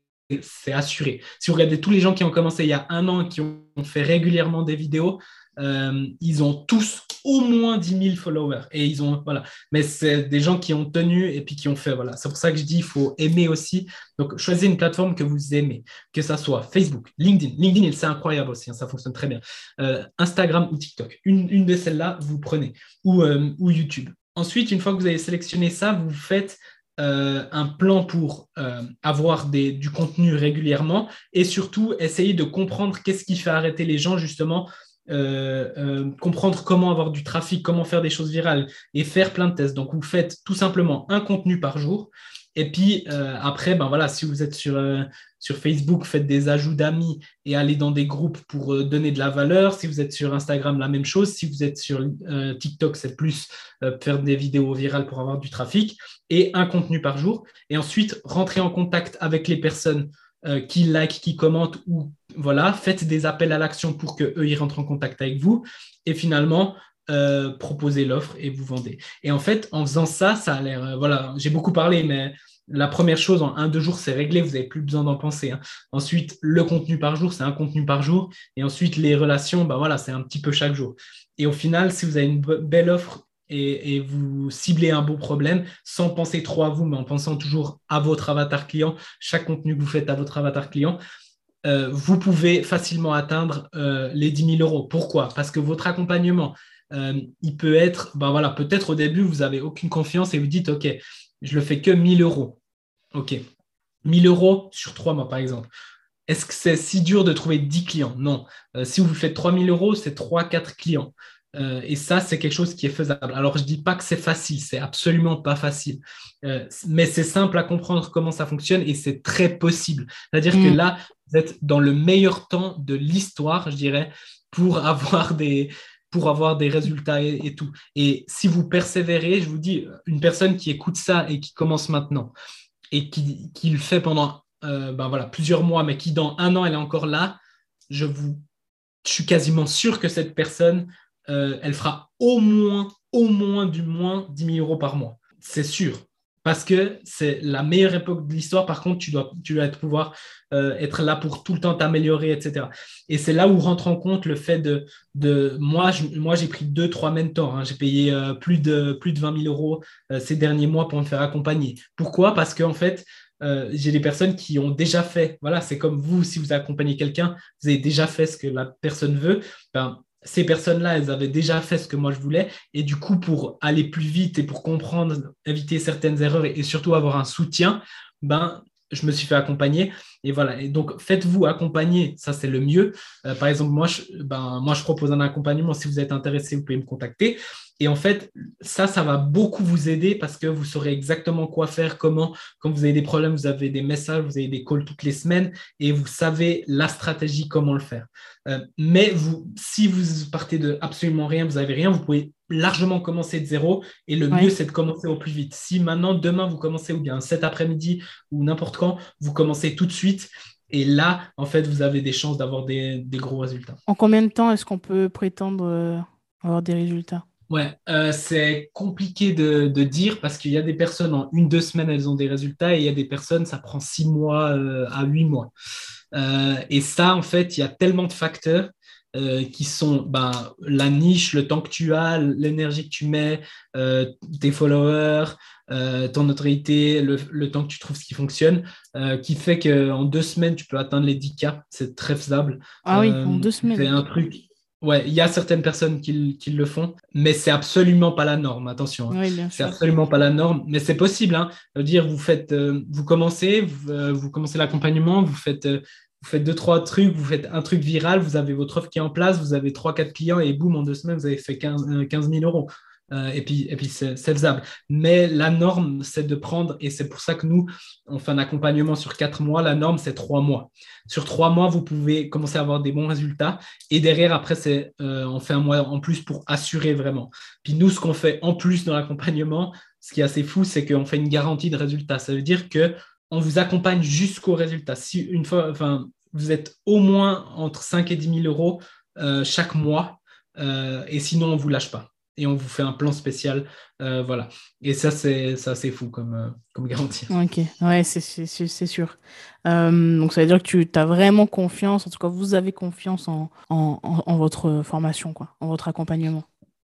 assuré. Si vous regardez tous les gens qui ont commencé il y a un an, qui ont fait régulièrement des vidéos, euh, ils ont tous au moins 10 000 followers. Et ils ont, voilà. Mais c'est des gens qui ont tenu et qui ont fait, voilà. C'est pour ça que je dis, il faut aimer aussi. Donc, choisissez une plateforme que vous aimez, que ça soit Facebook, LinkedIn. LinkedIn, c'est incroyable aussi, hein, ça fonctionne très bien. Euh, Instagram ou TikTok. Une, de celles-là, vous prenez. Euh, ou YouTube. Ensuite, une fois que vous avez sélectionné ça, vous faites euh, un plan pour euh, avoir du contenu régulièrement et surtout essayer de comprendre qu'est-ce qui fait arrêter les gens justement. Euh, comprendre comment avoir du trafic, comment faire des choses virales et faire plein de tests. Donc, vous faites tout simplement un contenu par jour et puis après, ben voilà, si vous êtes sur, sur Facebook, faites des ajouts d'amis et allez dans des groupes pour euh, donner de la valeur. Si vous êtes sur Instagram, la même chose. Si vous êtes sur TikTok, c'est plus faire des vidéos virales pour avoir du trafic et un contenu par jour. Et ensuite, rentrer en contact avec les personnes qui like, qui commentent ou voilà, faites des appels à l'action pour qu'eux, ils rentrent en contact avec vous. Et finalement, euh, proposer l'offre et vous vendez. Et en fait, en faisant ça, ça a l'air. Euh, voilà, j'ai beaucoup parlé, mais la première chose, en un, deux jours, c'est réglé, vous n'avez plus besoin d'en penser. Hein. Ensuite, le contenu par jour, c'est un contenu par jour. Et ensuite, les relations, bah voilà, c'est un petit peu chaque jour. Et au final, si vous avez une belle offre et, vous ciblez un beau problème, sans penser trop à vous, mais en pensant toujours à votre avatar client, chaque contenu que vous faites à votre avatar client, euh, vous pouvez facilement atteindre les 10 000 euros. Pourquoi? Parce que votre accompagnement, euh, il peut être, ben voilà, peut-être au début, vous n'avez aucune confiance et vous dites, OK, je le fais que 1000 euros. OK. 1000 euros sur trois mois, par exemple. Est-ce que c'est si dur de trouver 10 clients? Non. Euh, si vous faites 3000 euros, c'est 3-4 clients. Euh, et ça, c'est quelque chose qui est faisable. Alors, je ne dis pas que c'est facile, c'est absolument pas facile. mais c'est simple à comprendre comment ça fonctionne et c'est très possible. C'est-à-dire que mm. là, vous êtes dans le meilleur temps de l'histoire, je dirais, pour avoir des, pour avoir des résultats et, tout. Et si vous persévérez, je vous dis, une personne qui écoute ça et qui commence maintenant et qui, qui le fait pendant euh, ben voilà, plusieurs mois, mais qui dans un an, elle est encore là, je, vous, je suis quasiment sûr que cette personne, euh, elle fera au moins, au moins, du moins 10 000 euros par mois. C'est sûr parce que c'est la meilleure époque de l'histoire. Par contre, tu dois, tu dois pouvoir euh, être là pour tout le temps t'améliorer, etc. Et c'est là où rentre en compte le fait de, de moi, moi j'ai pris deux, trois mentors. Hein. J'ai payé euh, plus, de, plus de 20 000 euros euh, ces derniers mois pour me faire accompagner. Pourquoi? Parce qu'en fait, j'ai des personnes qui ont déjà fait. Voilà, c'est comme vous, si vous accompagnez quelqu'un, vous avez déjà fait ce que la personne veut. Ben, ces personnes-là, elles avaient déjà fait ce que moi je voulais. Et du coup, pour aller plus vite et pour comprendre, éviter certaines erreurs et, surtout avoir un soutien, ben, je me suis fait accompagner. Et voilà. Et donc, faites-vous accompagner. Ça, c'est le mieux. Euh, par exemple, moi ben, moi, je propose un accompagnement. Si vous êtes intéressé, vous pouvez me contacter. Et en fait, ça, ça va beaucoup vous aider parce que vous saurez exactement quoi faire, comment. Quand vous avez des problèmes, vous avez des messages, vous avez des calls toutes les semaines et vous savez la stratégie, comment le faire. Euh, mais vous, si vous partez de absolument rien, vous n'avez rien, vous pouvez largement commencer de zéro. Et le mieux, c'est de commencer au plus vite. Si maintenant, demain, vous commencez, ou bien cet après-midi, ou n'importe quand, vous commencez tout de suite. Et là, en fait, vous avez des chances d'avoir des, des, gros résultats. En combien de temps est-ce qu'on peut prétendre euh, avoir des résultats? Ouais, euh, c'est compliqué de, dire parce qu'il y a des personnes en une, deux semaines, elles ont des résultats et il y a des personnes, ça prend six mois euh, à huit mois. Euh, et ça, en fait, il y a tellement de facteurs qui sont ben, la niche, le temps que tu as, l'énergie que tu mets, tes followers, ton notoriété, le, temps que tu trouves ce qui fonctionne, qui fait qu'en deux semaines, tu peux atteindre les 10K. C'est très faisable. Ah oui, en deux semaines. C'est un truc Ouais, il y a certaines personnes qui, qui le font, mais c'est absolument pas la norme. Attention, hein. c'est absolument pas la norme, mais c'est possible. Hein. dire, vous faites, euh, vous commencez, vous, euh, vous commencez l'accompagnement, vous faites, euh, vous faites deux trois trucs, vous faites un truc viral, vous avez votre offre qui est en place, vous avez trois quatre clients et boum en deux semaines vous avez fait 15, 15 000 euros. Euh, et puis, et puis c'est faisable. Mais la norme, c'est de prendre, et c'est pour ça que nous, on fait un accompagnement sur quatre mois. La norme, c'est trois mois. Sur trois mois, vous pouvez commencer à avoir des bons résultats. Et derrière, après, c'est euh, on fait un mois en plus pour assurer vraiment. Puis nous, ce qu'on fait en plus dans l'accompagnement, ce qui est assez fou, c'est qu'on fait une garantie de résultat. Ça veut dire que on vous accompagne jusqu'au résultat. Si une fois, enfin, vous êtes au moins entre 5 et 10 000 euros euh, chaque mois, et sinon, on ne vous lâche pas et on vous fait un plan spécial. Euh, voilà. Et ça, c'est assez fou comme, euh, comme garantie. Ok, ouais, c'est sûr. Euh, donc, ça veut dire que tu as vraiment confiance, en tout cas, vous avez confiance en, en, en votre formation, quoi, en votre accompagnement.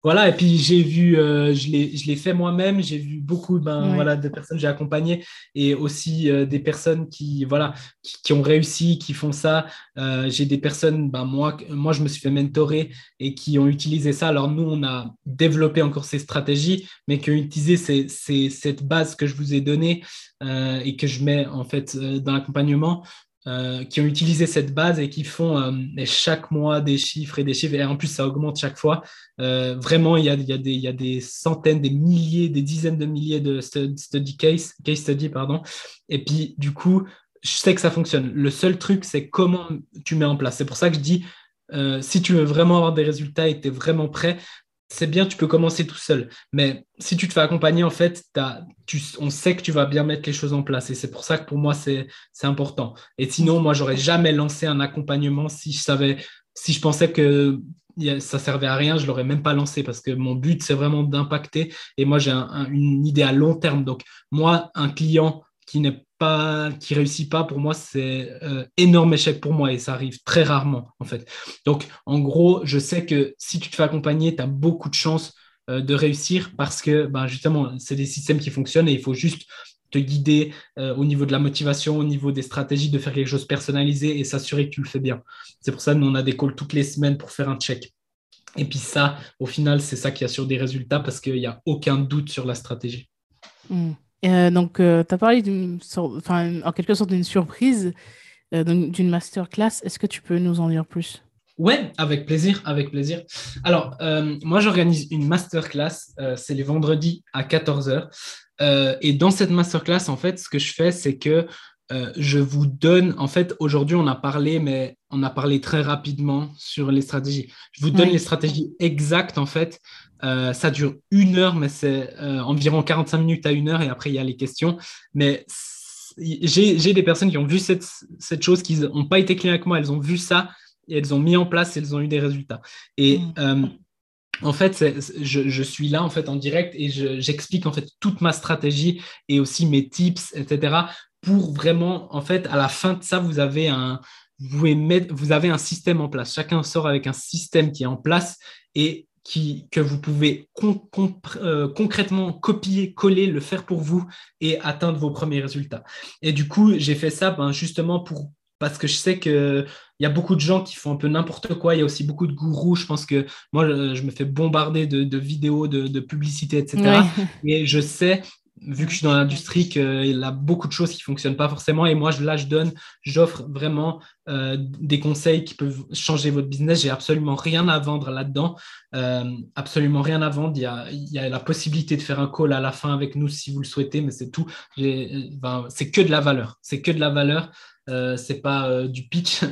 Voilà, et puis j'ai vu, euh, je l'ai fait moi-même, j'ai vu beaucoup ben, voilà, de personnes que j'ai accompagnées et aussi euh, des personnes qui, voilà, qui, ont réussi, qui font ça. Euh, j'ai des personnes, ben, moi, moi je me suis fait mentorer et qui ont utilisé ça. Alors nous, on a développé encore ces stratégies, mais qui ont utilisé ces, cette base que je vous ai donnée et que je mets en fait dans l'accompagnement euh, qui ont utilisé cette base et qui font euh, chaque mois des chiffres et des chiffres. Et en plus, ça augmente chaque fois. Euh, vraiment, il y, a, des, centaines, des milliers, des dizaines de milliers de study case, case study. Pardon. Et puis, du coup, je sais que ça fonctionne. Le seul truc, c'est comment tu mets en place. C'est pour ça que je dis, si tu veux vraiment avoir des résultats et tu es vraiment prêt, c'est bien, tu peux commencer tout seul. Mais si tu te fais accompagner, en fait, on sait que tu vas bien mettre les choses en place. Et c'est pour ça que pour moi, c'est important. Et sinon, moi, j'aurais jamais lancé un accompagnement si je savais, si je pensais que ça servait à rien, je l'aurais même pas lancé parce que mon but, c'est vraiment d'impacter. Et moi, j'ai une idée à long terme. Donc, moi, un client qui n'est pas, qui réussit pas, pour moi, c'est euh, énorme échec pour moi et ça arrive très rarement, en fait. Donc, en gros, je sais que si tu te fais accompagner, tu as beaucoup de chances euh, de réussir parce que, ben, justement, c'est des systèmes qui fonctionnent et il faut juste te guider euh, au niveau de la motivation, au niveau des stratégies, de faire quelque chose personnalisé et s'assurer que tu le fais bien. C'est pour ça que nous, on a des calls toutes les semaines pour faire un check. Et puis ça, au final, c'est ça qui assure des résultats parce qu'il n'y a aucun doute sur la stratégie. Mmh. Euh, donc, euh, tu as parlé en quelque sorte d'une surprise, euh, d'une masterclass. Est-ce que tu peux nous en dire plus? Ouais, avec plaisir, avec plaisir. Alors, moi, j'organise une masterclass, c'est les vendredis à 14h. et dans cette masterclass, en fait, ce que je fais, c'est que euh, je vous donne, en fait, aujourd'hui, on a parlé, mais on a parlé très rapidement sur les stratégies. Je vous donne les stratégies exactes, en fait. Euh, ça dure une heure, mais c'est euh, environ 45 minutes à une heure, et après, il y a les questions. Mais j'ai des personnes qui ont vu cette, cette chose, qui n'ont pas été clients avec moi, elles ont vu ça, et elles ont mis en place, et elles ont eu des résultats. Et mm. en fait, je, je, suis là en fait en direct et j'explique en fait toute ma stratégie et aussi mes tips, etc pour vraiment, en fait, à la fin de ça, vous avez un, vous, vous avez un système en place. Chacun sort avec un système qui est en place et qui, que vous pouvez euh, concrètement copier, coller, le faire pour vous et atteindre vos premiers résultats. Et du coup, j'ai fait ça ben, justement pour, parce que je sais qu'il y a beaucoup de gens qui font un peu n'importe quoi. Il y a aussi beaucoup de gourous. Je pense que moi, je, me fais bombarder de, vidéos, de, de publicités, etc. Et je sais vu que je suis dans l'industrie, qu'il a beaucoup de choses qui ne fonctionnent pas forcément. Et moi, là, je donne, j'offre vraiment euh, des conseils qui peuvent changer votre business. J'ai absolument rien à vendre là-dedans. Euh, absolument rien à vendre. Il y, a, il y, a, la possibilité de faire un call à la fin avec nous si vous le souhaitez, mais c'est tout. Ben, c'est que de la valeur. C'est que de la valeur. Euh, c'est pas du pitch.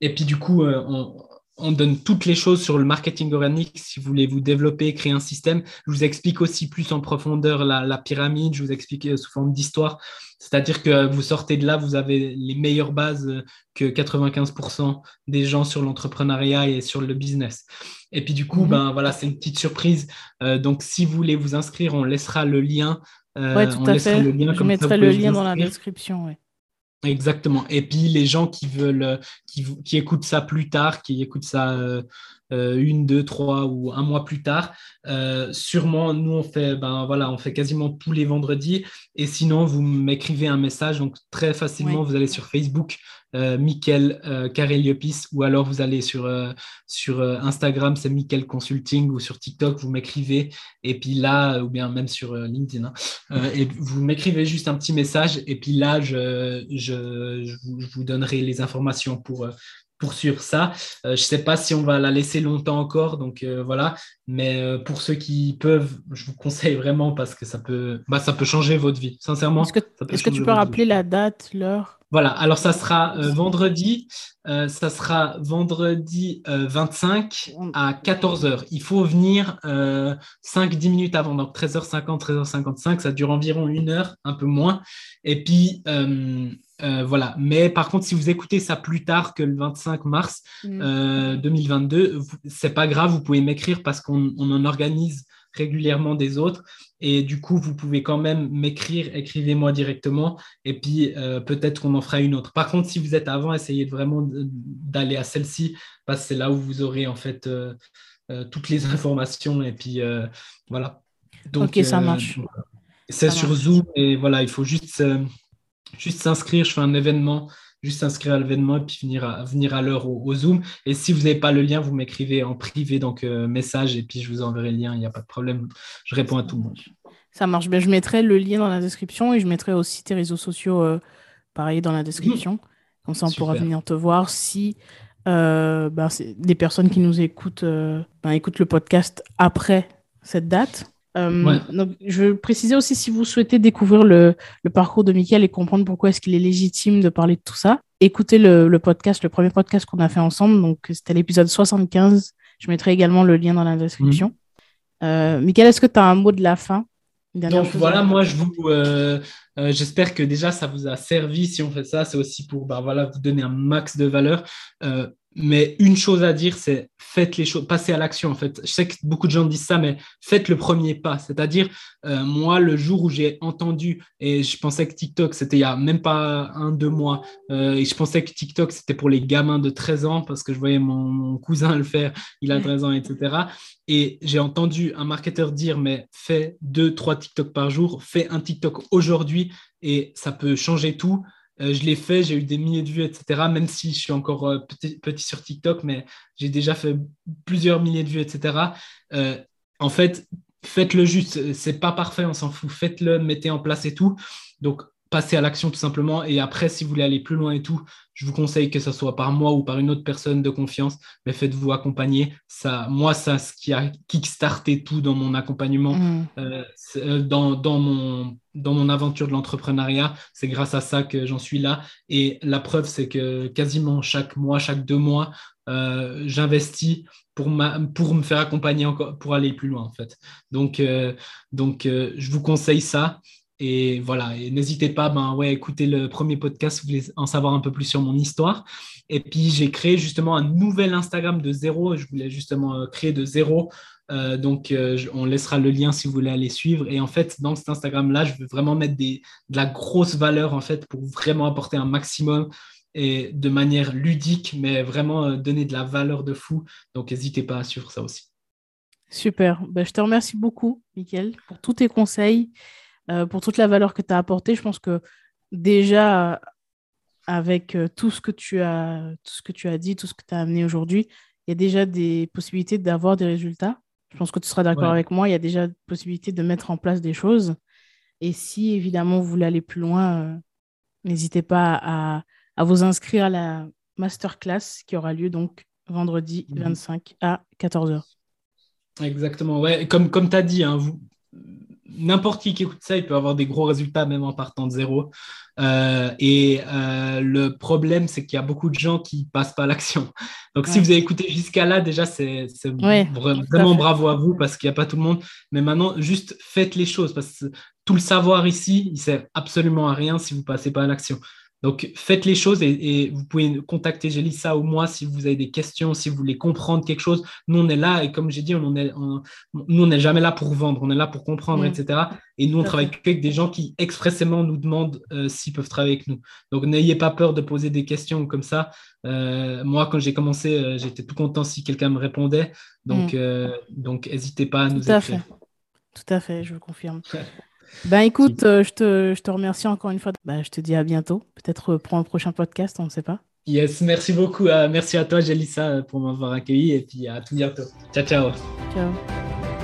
Et puis, du coup, on on donne toutes les choses sur le marketing organique si vous voulez vous développer, créer un système. Je vous explique aussi plus en profondeur la, pyramide, je vous explique euh, sous forme d'histoire. C'est-à-dire que vous sortez de là, vous avez les meilleures bases euh, que 95% des gens sur l'entrepreneuriat et sur le business. Et puis du coup, mhm. ben voilà, c'est une petite surprise. Euh, donc si vous voulez vous inscrire, on laissera le lien. oui, tout à fait. Le lien, je mettrai le lien dans la description. Ouais. Exactement. Et puis les gens qui veulent, qui, qui écoutent ça plus tard, qui écoutent ça euh, euh, une, deux, trois ou un mois plus tard, euh, sûrement nous on fait, ben voilà, on fait quasiment tous les vendredis. Et sinon vous m'écrivez un message, donc très facilement vous allez sur Facebook, euh, Michael euh, ou alors vous allez sur, euh, sur Instagram, c'est Michael Consulting, ou sur TikTok, vous m'écrivez, et puis là, ou bien même sur LinkedIn, hein, et vous m'écrivez juste un petit message, et puis là, je, je, je, vous, je vous, donnerai les informations pour, poursuivre ça. je ne sais pas si on va la laisser longtemps encore, donc voilà. Mais pour ceux qui peuvent, je vous conseille vraiment parce que ça peut, bah, ça peut changer votre vie, sincèrement. Est-ce que, est que, tu peux rappeler la date, l'heure? Voilà, alors ça sera euh, vendredi, euh, ça sera vendredi 25 euh, à 14h. Il faut venir 5-10 minutes avant, donc 13h50, 13h55, ça dure environ une heure, un peu moins. Et puis, voilà. Mais par contre, si vous écoutez ça plus tard que le 25 mars 2022, mm. c'est pas grave, vous pouvez m'écrire parce qu'on en organise régulièrement des autres. Et du coup, vous pouvez quand même m'écrire, écrivez-moi directement. Et puis, euh, peut-être qu'on en fera une autre. Par contre, si vous êtes avant, essayez vraiment d'aller à celle-ci, parce que c'est là où vous aurez en fait euh, euh, toutes les informations. Et puis, voilà. Donc, ok, ça marche. C'est sur Zoom et voilà, il faut juste, juste s'inscrire. Je fais un événement juste s'inscrire à l'événement et puis venir à, venir à l'heure au, Zoom. Et si vous n'avez pas le lien, vous m'écrivez en privé, donc euh, message, et puis je vous enverrai le lien, il n'y a pas de problème. Je réponds à tout le monde. Ça marche bien. Je mettrai le lien dans la description et je mettrai aussi tes réseaux sociaux, euh, pareil, dans la description. Comme ça, on pourra venir te voir si euh, ben, des personnes qui nous écoutent, ben, écoutent le podcast après cette date. Euh, donc, je veux préciser aussi si vous souhaitez découvrir le, le parcours de Michael et comprendre pourquoi est-ce qu'il est légitime de parler de tout ça, écoutez le, le podcast, le premier podcast qu'on a fait ensemble. Donc, c'était l'épisode 75. Je mettrai également le lien dans la description. Euh, Michael, est-ce que tu as un mot de la fin? Donc voilà, moi je vous, euh, j'espère que déjà ça vous a servi si on fait ça. C'est aussi pour bah, voilà, vous donner un max de valeur. Mais une chose à dire, c'est faites les choses, passez à l'action en fait. Je sais que beaucoup de gens disent ça, mais faites le premier pas. C'est-à-dire, euh, moi, le jour où j'ai entendu, et je pensais que TikTok, c'était il y a même pas un, deux mois, euh, et je pensais que TikTok, c'était pour les gamins de 13 ans, parce que je voyais mon, cousin le faire, il a 13 ans, etc. Et j'ai entendu un marketeur dire, mais fais deux, trois TikTok par jour, fais un TikTok aujourd'hui, et ça peut changer tout. Euh, je l'ai fait, j'ai eu des milliers de vues, etc. Même si je suis encore euh, petit, petit, sur TikTok, mais j'ai déjà fait plusieurs milliers de vues, etc. Euh, en fait, faites-le juste. C'est pas parfait, on s'en fout. Faites-le, mettez en place et tout. Donc, passez à l'action tout simplement. Et après, si vous voulez aller plus loin et tout, je vous conseille que ce soit par moi ou par une autre personne de confiance, mais faites-vous accompagner. Ça, moi, ça, ce qui a kickstarté tout dans mon accompagnement, mmh. dans, dans, mon dans mon aventure de l'entrepreneuriat. C'est grâce à ça que j'en suis là. Et la preuve, c'est que quasiment chaque mois, chaque deux mois, euh, j'investis pour, me faire accompagner pour aller plus loin, en fait. Donc, euh, euh, je vous conseille ça. Et voilà, et n'hésitez pas, ben ouais, écoutez le premier podcast si vous voulez en savoir un peu plus sur mon histoire. Et puis j'ai créé justement un nouvel Instagram de zéro. Je voulais justement créer de zéro euh, donc, euh, on laissera le lien si vous voulez aller suivre. Et en fait, dans cet Instagram-là, je veux vraiment mettre de la grosse valeur en fait pour vraiment apporter un maximum et de manière ludique, mais vraiment euh, donner de la valeur de fou. Donc, n'hésitez pas à suivre ça aussi. Super. Ben, je te remercie beaucoup, Mickaël, pour tous tes conseils, pour toute la valeur que tu as apportée. Je pense que déjà, avec tout ce que tu as, tout ce que tu as dit, tout ce que tu as amené aujourd'hui, il y a déjà des possibilités d'avoir des résultats. Je pense que tu seras d'accord avec moi. Il y a déjà possibilité de mettre en place des choses. Et si évidemment vous voulez aller plus loin, euh, n'hésitez pas à, vous inscrire à la masterclass qui aura lieu donc vendredi 25 mhm. à 14h. Exactement, ouais. Comme, comme tu as dit, hein, vous, n'importe qui qui écoute ça, il peut avoir des gros résultats même en partant de zéro. Euh, et euh, le problème, c'est qu'il y a beaucoup de gens qui passent pas à l'action. Donc, si vous avez écouté jusqu'à là, déjà, c'est vraiment bravo à vous parce qu'il n'y a pas tout le monde. Mais maintenant, juste faites les choses parce que tout le savoir ici, il sert absolument à rien si vous passez pas à l'action. Donc, faites les choses et, vous pouvez contacter Gélissa ou moi si vous avez des questions, si vous voulez comprendre quelque chose. Nous, on est là et comme j'ai dit, on est, nous, on n'est jamais là pour vendre, on est là pour comprendre, mm. etc. Et nous, on travaille avec des gens qui expressément nous demandent euh, s'ils peuvent travailler avec nous. Donc, n'ayez pas peur de poser des questions comme ça. Euh, moi, quand j'ai commencé, euh, j'étais tout content si quelqu'un me répondait. Donc, mm. donc n'hésitez pas à nous tout écrire. Tout à fait, je vous confirme. Ben écoute, euh, je, te, je, te, remercie encore une fois. Ben, je te dis à bientôt. Peut-être euh, pour un prochain podcast, on ne sait pas. Yes, merci beaucoup. Euh, merci à toi, Jalissa, pour m'avoir accueilli. Et puis à tout bientôt. Ciao, ciao. Ciao.